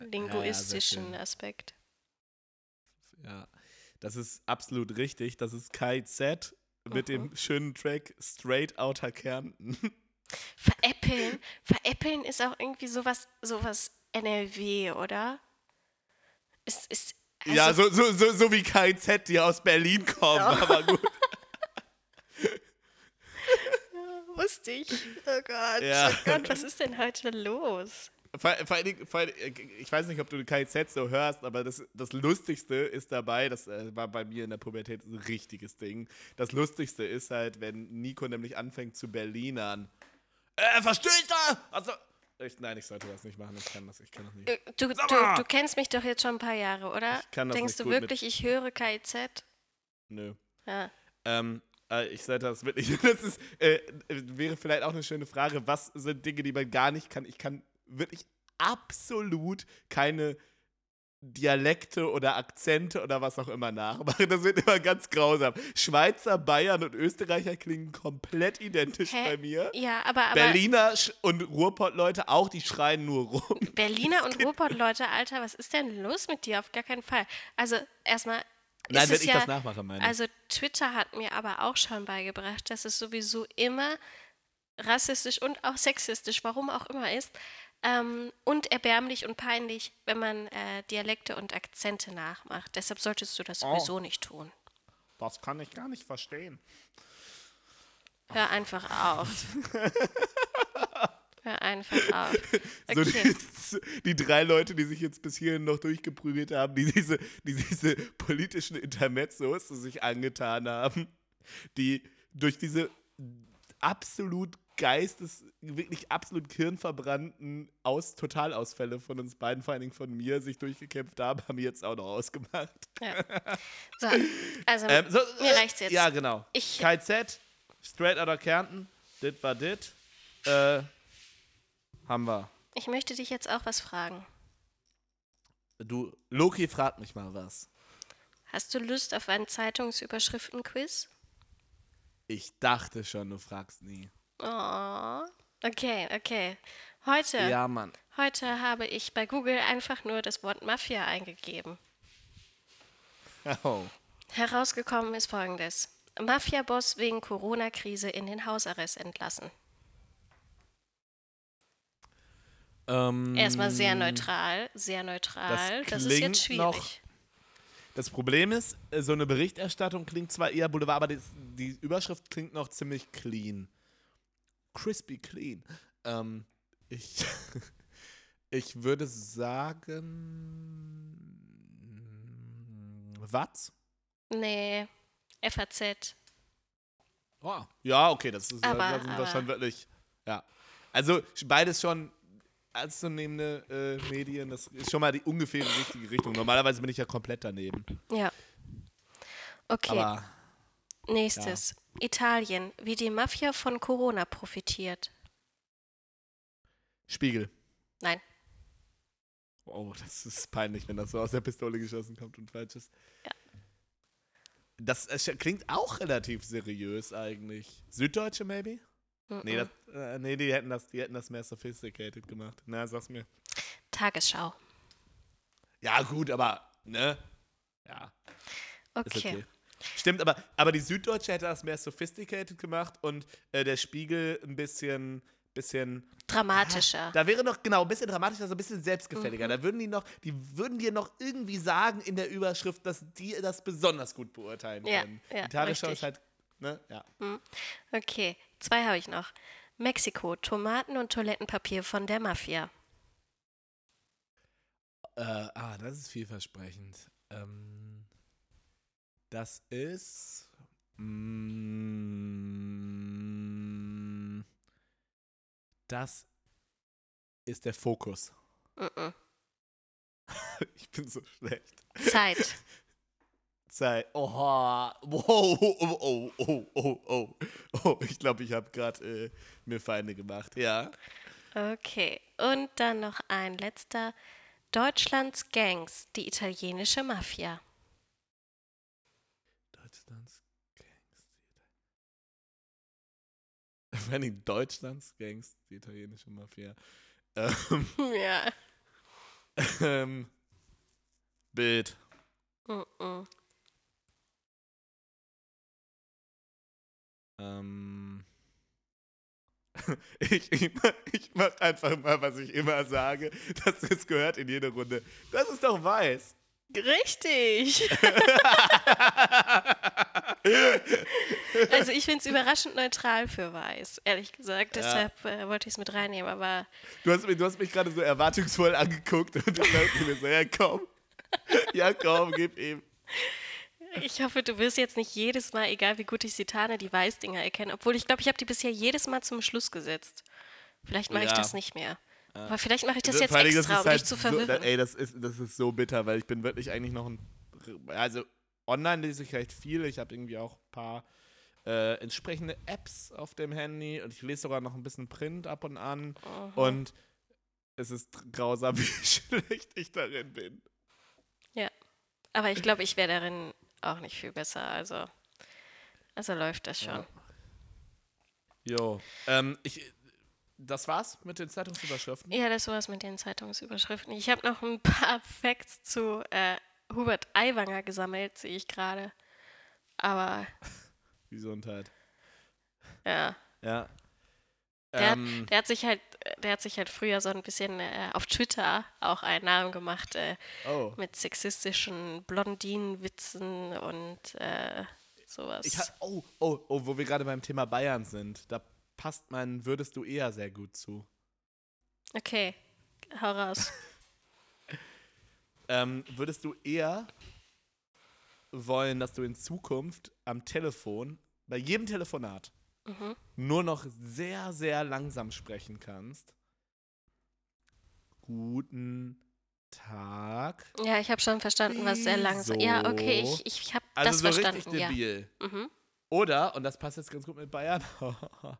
S2: linguistischen
S1: schön.
S2: Aspekt.
S1: Ja, das ist absolut richtig. Das ist KZ mit
S2: Mhm.
S1: dem schönen Track Straight Outer Kärnten.
S2: Veräppeln, veräppeln ist auch irgendwie sowas, sowas NRW, oder? Es ist, also,
S1: ja, so, so, so, so wie KZ, die aus Berlin kommen,
S2: Ja.
S1: aber gut.
S2: wusste ich. Oh Gott,
S1: Ja.
S2: oh Gott, was ist denn heute los?
S1: Vor, vor allen Dingen, vor allen Dingen, ich weiß nicht, ob du KZ so hörst, aber das, das Lustigste ist dabei, das äh, war bei mir in der Pubertät ein richtiges Ding. Das Lustigste ist halt, wenn Nico nämlich anfängt zu Berlinern. Äh, du? Also, ich, nein, ich sollte das nicht machen, ich kann das, ich kann das nicht.
S2: Äh, Du, du, du kennst mich doch jetzt schon ein paar Jahre, oder?
S1: Ich kann das
S2: Denkst
S1: nicht
S2: du
S1: gut mit-
S2: wirklich, ich höre KIZ?
S1: Nö.
S2: Ja.
S1: Ähm, äh, ich sollte das wirklich. Das ist, äh, wäre vielleicht auch eine schöne Frage. Was sind Dinge, die man gar nicht kann? Ich kann wirklich absolut keine Dialekte oder Akzente oder was auch immer nachmachen. Das wird immer ganz grausam. Schweizer, Bayern und Österreicher klingen komplett identisch
S2: Hä?
S1: bei mir.
S2: Ja, aber, aber
S1: Berliner und Ruhrpott-Leute auch, die schreien nur rum.
S2: Berliner und Ruhrpott-Leute, Alter, was ist denn los mit dir? Auf gar keinen Fall. Also, erstmal.
S1: Nein, wenn ich
S2: ja,
S1: das nachmache, meine ich.
S2: Also, Twitter hat mir aber auch schon beigebracht, dass es sowieso immer rassistisch und auch sexistisch, warum auch immer ist, ähm, und erbärmlich und peinlich, wenn man äh, Dialekte und Akzente nachmacht. Deshalb solltest du das
S1: Oh.
S2: sowieso nicht tun.
S1: Das kann ich gar nicht verstehen.
S2: Hör einfach auf. Hör einfach auf.
S1: So
S2: Okay.
S1: die, die drei Leute, die sich jetzt bis hierhin noch durchgeprügelt haben, die diese, die diese politischen Intermezzos sich angetan haben, die durch diese absolut geistes, wirklich absolut hirnverbrannten Aus Totalausfälle von uns beiden, vor allen Dingen von mir, sich durchgekämpft haben, haben wir jetzt auch noch ausgemacht.
S2: Ja. So, also
S1: Ähm, so,
S2: mir
S1: äh,
S2: reicht's jetzt.
S1: Ja, genau.
S2: Ich-
S1: KZ, Straight Outta Kärnten, dit war dit. Äh, haben wir.
S2: ich möchte dich jetzt auch was fragen.
S1: Du, Loki fragt mich mal was.
S2: Hast du Lust auf einen Zeitungsüberschriftenquiz?
S1: Ich dachte schon, du fragst nie.
S2: Oh, okay, okay. Heute,
S1: Ja, Mann.
S2: heute habe ich bei Google einfach nur das Wort Mafia eingegeben.
S1: Oh.
S2: Herausgekommen ist folgendes. Mafia-Boss wegen Corona-Krise in den Hausarrest entlassen.
S1: Ähm,
S2: Erstmal sehr neutral, sehr neutral. Das, ist
S1: klingt
S2: jetzt schwierig.
S1: noch- Das Problem ist, äh, so eine Berichterstattung klingt zwar eher Boulevard, aber das, die Überschrift klingt noch ziemlich clean. Crispy clean. Ähm, ich, ich würde sagen. Was?
S2: Nee, FAZ.
S1: Oh, ja, okay, das ist
S2: Aber-
S1: da sind wir
S2: aber-
S1: schon wirklich. Ja. Also beides schon ernstzunehmende äh, Medien, das ist schon mal die ungefähre richtige Richtung. Normalerweise bin ich ja komplett daneben.
S2: Ja. Okay,
S1: Aber
S2: nächstes. Italien, wie die Mafia von Corona profitiert.
S1: Spiegel.
S2: Nein.
S1: Oh, das ist peinlich, wenn das so aus der Pistole geschossen kommt und falsch ist.
S2: Ja.
S1: Das äh, klingt auch relativ seriös eigentlich. Süddeutsche, maybe? Nee,
S2: Mhm.
S1: das, äh, nee die, hätten das, die hätten das mehr sophisticated gemacht. Na, sag's mir.
S2: Tagesschau.
S1: Ja, gut, aber, ne? Ja,
S2: Okay.
S1: okay. Stimmt, aber, aber die Süddeutsche hätte das mehr sophisticated gemacht und äh, der Spiegel ein bisschen, bisschen
S2: Dramatischer.
S1: Da wäre noch, genau, ein bisschen dramatischer, so ein bisschen selbstgefälliger.
S2: Mhm.
S1: Da würden die noch, die würden dir noch irgendwie sagen in der Überschrift, dass die das besonders gut beurteilen
S2: Ja,
S1: können.
S2: ja,
S1: die Tagesschau
S2: richtig.
S1: ist halt, ne, ja.
S2: Okay, zwei habe ich noch. Mexiko, Tomaten und Toilettenpapier von der Mafia.
S1: Äh, ah, das ist vielversprechend. Ähm, das ist. Mm, das ist der Fokus.
S2: Mhm.
S1: Ich bin so schlecht.
S2: Zeit.
S1: Zeit. Oha. Wow. Oh, oh, oh, oh, oh. oh. Ich glaube, ich habe gerade äh, mir Feinde gemacht. Ja.
S2: Okay, und dann noch ein letzter. Deutschlands Gangs, die italienische Mafia.
S1: Deutschlands Gangs. Wenn die Deutschlands Gangs, die italienische Mafia. Ähm,
S2: Ja.
S1: ähm, Bild.
S2: Mhm.
S1: Ähm, ich, ich, mach- ich mach einfach mal, was ich immer sage. Das ist gehört in jede Runde. Das ist doch weiß.
S2: Richtig. Also ich finde es überraschend neutral für weiß, ehrlich gesagt.
S1: Ja.
S2: Deshalb äh, wollte ich es mit reinnehmen. Aber
S1: Du hast, mich- du hast mich gerade so erwartungsvoll angeguckt und ich dachte mir so, ja komm. Ja komm, gib ihm.
S2: ich hoffe, du wirst jetzt nicht jedes Mal, egal wie gut ich sie tarne, die Weißdinger erkennen. Obwohl ich glaube, ich habe die bisher jedes Mal zum Schluss gesetzt. Vielleicht mache ich
S1: Ja.
S2: das nicht mehr. Aber vielleicht mache ich das
S1: Das-
S2: jetzt
S1: Dingen,
S2: extra, um dich zu
S1: so,
S2: verwirren.
S1: ey, das ist, das ist so bitter, weil ich bin wirklich eigentlich noch ein. Also online lese ich recht viel. Ich habe irgendwie auch ein paar äh, entsprechende Apps auf dem Handy und ich lese sogar noch ein bisschen Print ab und an.
S2: Mhm.
S1: Und es ist grausam, wie schlecht ich darin bin.
S2: Aber ich glaube, ich wäre darin auch nicht viel besser. Also, also läuft das schon.
S1: Ja. Jo. Ähm, ich, das war's mit den Zeitungsüberschriften.
S2: Ja, das war's mit den Zeitungsüberschriften. Ich habe noch ein paar Facts zu äh, Hubert Aiwanger gesammelt, sehe ich gerade. Aber
S1: Gesundheit.
S2: ja,
S1: Ja.
S2: Der-
S1: Ähm,
S2: der hat sich halt, der hat sich halt früher so ein bisschen äh, auf Twitter auch einen Namen gemacht äh,
S1: oh.
S2: mit sexistischen Blondinenwitzen und äh, sowas.
S1: Ich hab, oh, oh, oh, wo wir gerade beim Thema Bayern sind. Da passt mein Würdest du eher sehr gut zu.
S2: okay, hau raus.
S1: Ähm, würdest du eher wollen, dass du in Zukunft am Telefon, bei jedem Telefonat,
S2: Mhm.
S1: nur noch sehr, sehr langsam sprechen kannst? Guten Tag.
S2: Ja, ich habe schon verstanden, was sehr langsam. Ja, okay, ich, ich habe
S1: Also
S2: das
S1: so
S2: verstanden.
S1: richtig
S2: Ja.
S1: debil.
S2: Mhm.
S1: Oder, und das passt jetzt ganz gut mit Bayern,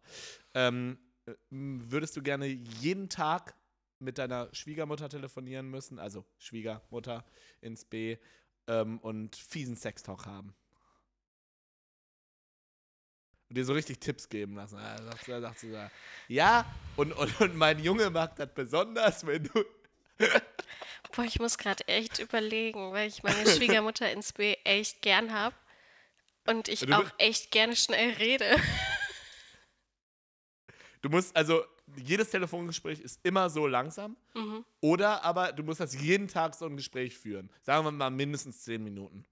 S1: ähm, äh, würdest du gerne jeden Tag mit deiner Schwiegermutter telefonieren müssen, also Schwiegermutter ins B, ähm, und fiesen Sextalk haben? und dir so richtig Tipps geben lassen. Da sagt, da sagt sie so, ja, und, und, und mein Junge mag das besonders, wenn du.
S2: Boah, ich muss gerade echt überlegen, weil ich meine Schwiegermutter ins B echt gern habe und ich
S1: Du
S2: auch echt gerne schnell rede.
S1: Du musst, also, jedes Telefongespräch ist immer so langsam.
S2: Mhm.
S1: Oder aber du musst das jeden Tag so ein Gespräch führen. Sagen wir mal mindestens zehn Minuten.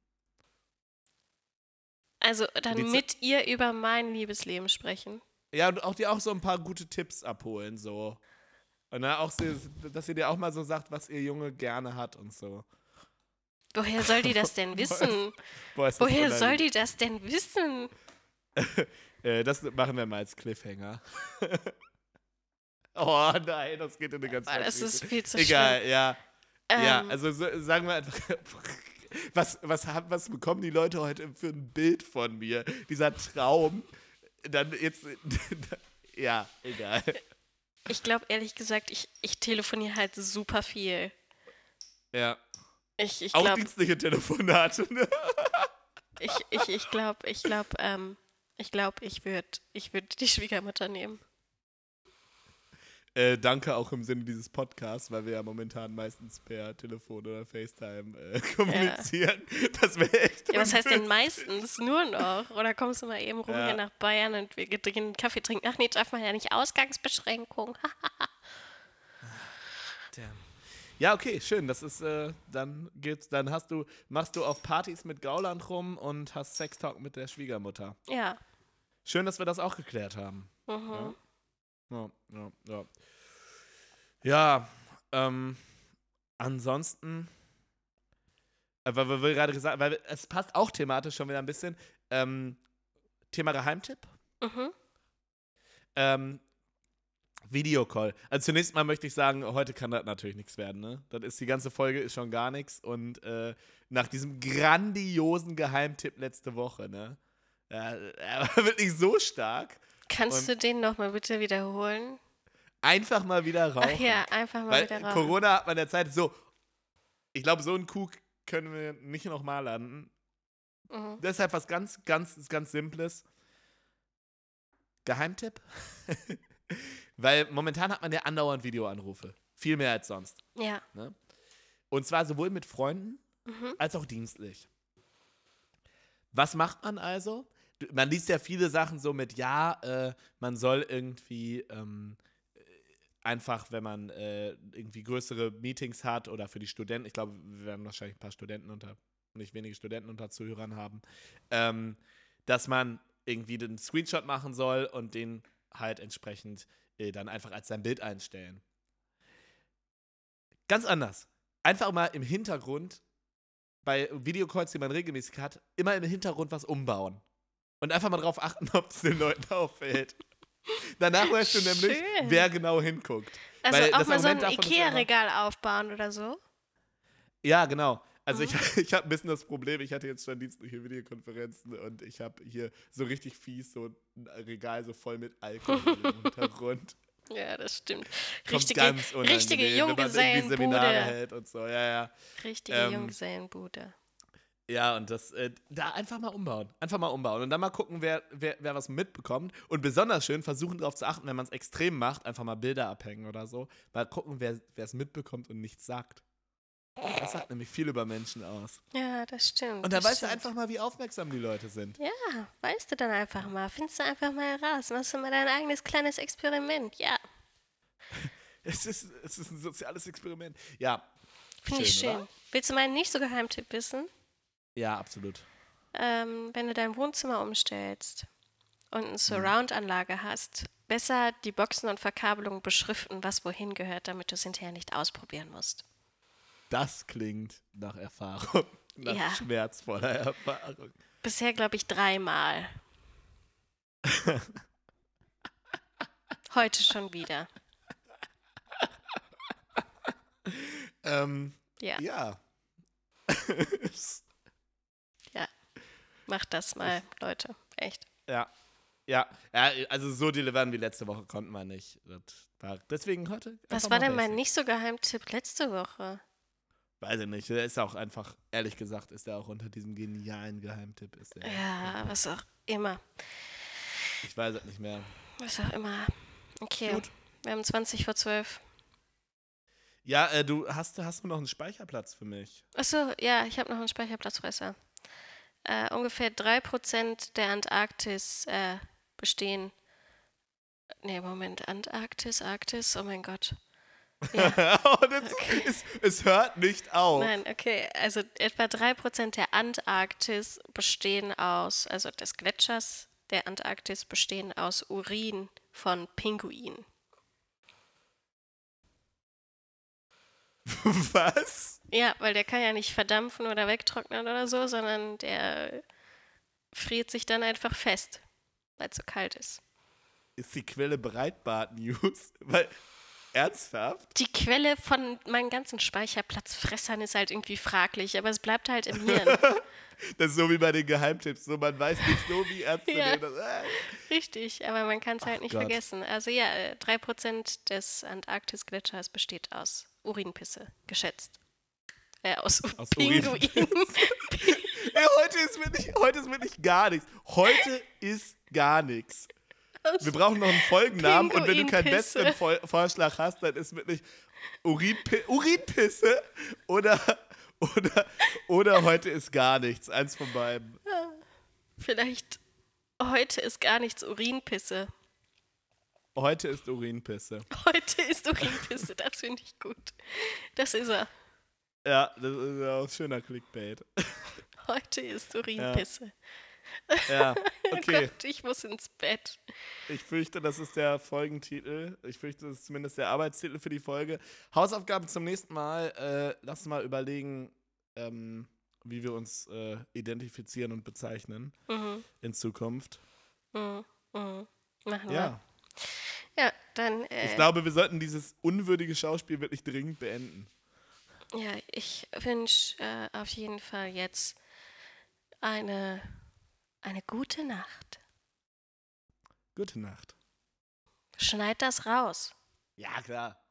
S2: Also dann mit ihr über mein Liebesleben sprechen.
S1: Ja, und auch dir auch so ein paar gute Tipps abholen, so. Und dann auch, so, dass sie dir auch mal so sagt, was ihr Junge gerne hat und so.
S2: Woher soll die das denn
S1: Boah,
S2: wissen?
S1: Boah, ist das
S2: Woher soll die das denn wissen?
S1: Äh, das machen wir mal als Cliffhanger. oh nein, das geht in eine ganz
S2: Boah, das
S1: falsche
S2: ist
S1: Richtung.
S2: viel zu
S1: Egal, ja.
S2: schlimm.
S1: ja,
S2: Ähm,
S1: also so, sagen wir einfach. Was, was, haben, was bekommen die Leute heute für ein Bild von mir? Dieser Traum. Dann jetzt. ja, egal.
S2: ich glaube ehrlich gesagt, ich, ich telefoniere halt super viel.
S1: Ja.
S2: Ich, ich
S1: Auch
S2: glaube,
S1: dienstliche Telefonate. Ne?
S2: ich, ich, ich glaube, ich glaube, ähm, ich glaube, ich würde ich würd die Schwiegermutter nehmen.
S1: Äh, danke auch im Sinne dieses Podcasts, weil wir ja momentan meistens per Telefon oder FaceTime äh, kommunizieren. Das wäre echt.
S2: Ja, was heißt denn meistens? Nur noch? Oder kommst du mal eben rum
S1: Ja.
S2: hier nach Bayern und wir gehen einen Kaffee trinken? Ach nee, darf man ja nicht. Ausgangsbeschränkung.
S1: Damn. Ja, okay, schön. Das ist, äh, dann geht's, dann hast du, machst du auf Partys mit Gauland rum und hast Sextalk mit der Schwiegermutter.
S2: ja.
S1: Schön, dass wir das auch geklärt haben.
S2: Mhm.
S1: Ja, ja, ja. Ja, ähm, ansonsten, äh, weil wir gerade gesagt, weil es passt auch thematisch schon wieder ein bisschen. Ähm, Thema Geheimtipp.
S2: Mhm.
S1: Ähm, Videocall. Also zunächst mal möchte ich sagen, heute kann das natürlich nichts werden, ne? Das ist die ganze Folge ist schon gar nichts und äh, nach diesem grandiosen Geheimtipp letzte Woche, ne? Ja, er war wirklich so stark.
S2: Kannst
S1: Und-
S2: du den nochmal bitte wiederholen?
S1: Einfach mal wieder rauchen.
S2: Ach ja, einfach mal
S1: Weil
S2: wieder raus.
S1: Corona hat man der Zeit so. Ich glaube, so einen Coup können wir nicht nochmal landen.
S2: Mhm.
S1: Deshalb was ganz, ganz, ganz Simples. Geheimtipp. Weil momentan hat man ja andauernd Videoanrufe. Viel mehr als sonst.
S2: Ja.
S1: Und zwar sowohl mit Freunden
S2: Mhm.
S1: als auch dienstlich. Was macht man also? Man liest ja viele Sachen so mit, ja, äh, man soll irgendwie ähm, äh, einfach, wenn man äh, irgendwie größere Meetings hat oder für die Studenten, ich glaube, wir werden wahrscheinlich ein paar Studenten unter, nicht wenige Studenten unter Zuhörern haben, ähm, dass man irgendwie den Screenshot machen soll und den halt entsprechend äh, dann einfach als sein Bild einstellen. Ganz anders. Einfach mal im Hintergrund bei Videocalls, die man regelmäßig hat, immer im Hintergrund was umbauen. Und einfach mal drauf achten, ob es den Leuten auffällt. Danach weißt du nämlich,
S2: Schön.
S1: wer genau hinguckt.
S2: Also
S1: Weil
S2: auch mal so ein Ikea-Regal aufbauen oder so.
S1: Ja, genau. Also ich, ich habe ein bisschen das Problem, ich hatte jetzt schon dienstliche Videokonferenzen und ich habe hier so richtig fies so ein Regal so voll mit Alkohol im Hintergrund.
S2: Ja, das stimmt.
S1: Kommt
S2: Richtige,
S1: ganz unangenehm,
S2: richtige
S1: irgendwie Seminare
S2: Junggesellenbude.
S1: hält und so. Ja, ja.
S2: Richtige
S1: Ähm,
S2: Junggesellenbude.
S1: Ja, und das, äh, da einfach mal umbauen. Einfach mal umbauen. Und dann mal gucken, wer, wer, wer was mitbekommt. Und besonders schön versuchen darauf zu achten, wenn man es extrem macht, einfach mal Bilder abhängen oder so. Mal gucken, wer es mitbekommt und nichts sagt. Das sagt nämlich viel über Menschen aus.
S2: Ja, das stimmt.
S1: Und
S2: das
S1: weißt du
S2: stimmt.
S1: einfach mal, wie aufmerksam die Leute sind.
S2: Ja, weißt du dann einfach mal. Findest du einfach mal raus. Machst du mal dein eigenes kleines Experiment. Ja,
S1: Es ist, es ist ein soziales Experiment. Ja,
S2: finde ich
S1: Schön,
S2: schön.
S1: oder?
S2: Willst du meinen nicht so Geheimtipp wissen?
S1: Ja, absolut.
S2: Ähm, wenn du dein Wohnzimmer umstellst und
S1: Mhm.
S2: eine Surround-Anlage hast, besser die Boxen und Verkabelungen beschriften, was wohin gehört, damit du es hinterher nicht ausprobieren musst.
S1: Das klingt nach Erfahrung. Nach
S2: Ja.
S1: schmerzvoller Erfahrung.
S2: Bisher glaube ich dreimal. Heute schon wieder.
S1: Ähm,
S2: Ja,
S1: ja.
S2: macht das mal, Leute. Echt.
S1: Ja. Ja, ja, also so delivern wie letzte Woche konnten wir nicht. Deswegen heute.
S2: Was war denn mein nicht so Geheimtipp letzte Woche?
S1: Weiß ich nicht. Der ist auch einfach, ehrlich gesagt, ist er auch unter diesem genialen Geheimtipp. Ist der
S2: Ja, was auch immer.
S1: Ich weiß es nicht mehr.
S2: Was auch immer. Okay,
S1: Gut.
S2: wir haben 20 vor 12.
S1: Ja, äh, du hast, hast du noch einen Speicherplatz für mich?
S2: Achso, ja, ich habe noch einen Speicherplatzfresser. Äh, ungefähr 3% der Antarktis äh, bestehen. Nee, Moment, Antarktis, Arktis, oh mein Gott. Ja,
S1: das, es, es hört nicht auf.
S2: nein, okay. Also etwa 3% der Antarktis bestehen aus, also des Gletschers der Antarktis bestehen aus Urin von Pinguinen.
S1: Was?
S2: Ja, weil der kann ja nicht verdampfen oder wegtrocknen oder so, sondern der friert sich dann einfach fest, weil es so kalt ist.
S1: Ist die Quelle Breitbart News? Weil, ernsthaft?
S2: Die Quelle von meinen ganzen Speicherplatzfressern ist halt irgendwie fraglich, aber es bleibt halt im Hirn.
S1: Das ist so wie bei den Geheimtipps. So, man weiß nicht so, wie ernst zu
S2: Ja.
S1: das äh.
S2: Richtig, aber man kann es halt
S1: Ach
S2: nicht
S1: Gott.
S2: vergessen. Also ja, äh, 3% des Antarktis-Gletschers besteht aus Urinpisse, geschätzt. Äh, aus,
S1: Aus
S2: Pinguinen.
S1: Ey, heute ist wirklich, heute ist wirklich gar nichts. Heute ist gar nichts. Wir brauchen noch einen Folgennamen und wenn du keinen
S2: Pinguinpisse.
S1: besseren Vol Vorschlag hast, dann ist wirklich Urinpi Urinpisse oder, oder, oder heute ist gar nichts. Eins von beiden.
S2: Vielleicht heute ist gar nichts Urinpisse.
S1: Heute ist Urinpisse.
S2: Heute ist Urinpisse, das finde ich gut. Das ist er.
S1: Ja, das ist ja auch schöner Clickbait.
S2: Heute ist Urinpisse.
S1: Ja,
S2: Oh
S1: okay.
S2: Gott, ich muss ins Bett.
S1: Ich fürchte, das ist der Folgentitel. Ich fürchte, das ist zumindest der Arbeitstitel für die Folge. Hausaufgaben zum nächsten Mal. Äh, lass uns mal überlegen, ähm, wie wir uns äh, identifizieren und bezeichnen
S2: Mhm,
S1: in Zukunft.
S2: mhm, mhm. Machen wir.
S1: Ja,
S2: Ja, dann. Äh,
S1: ich glaube, wir sollten dieses unwürdige Schauspiel wirklich dringend beenden.
S2: Ja, ich wünsche äh, auf jeden Fall jetzt eine, eine gute Nacht.
S1: Gute Nacht.
S2: Schneid das raus.
S1: Ja, klar.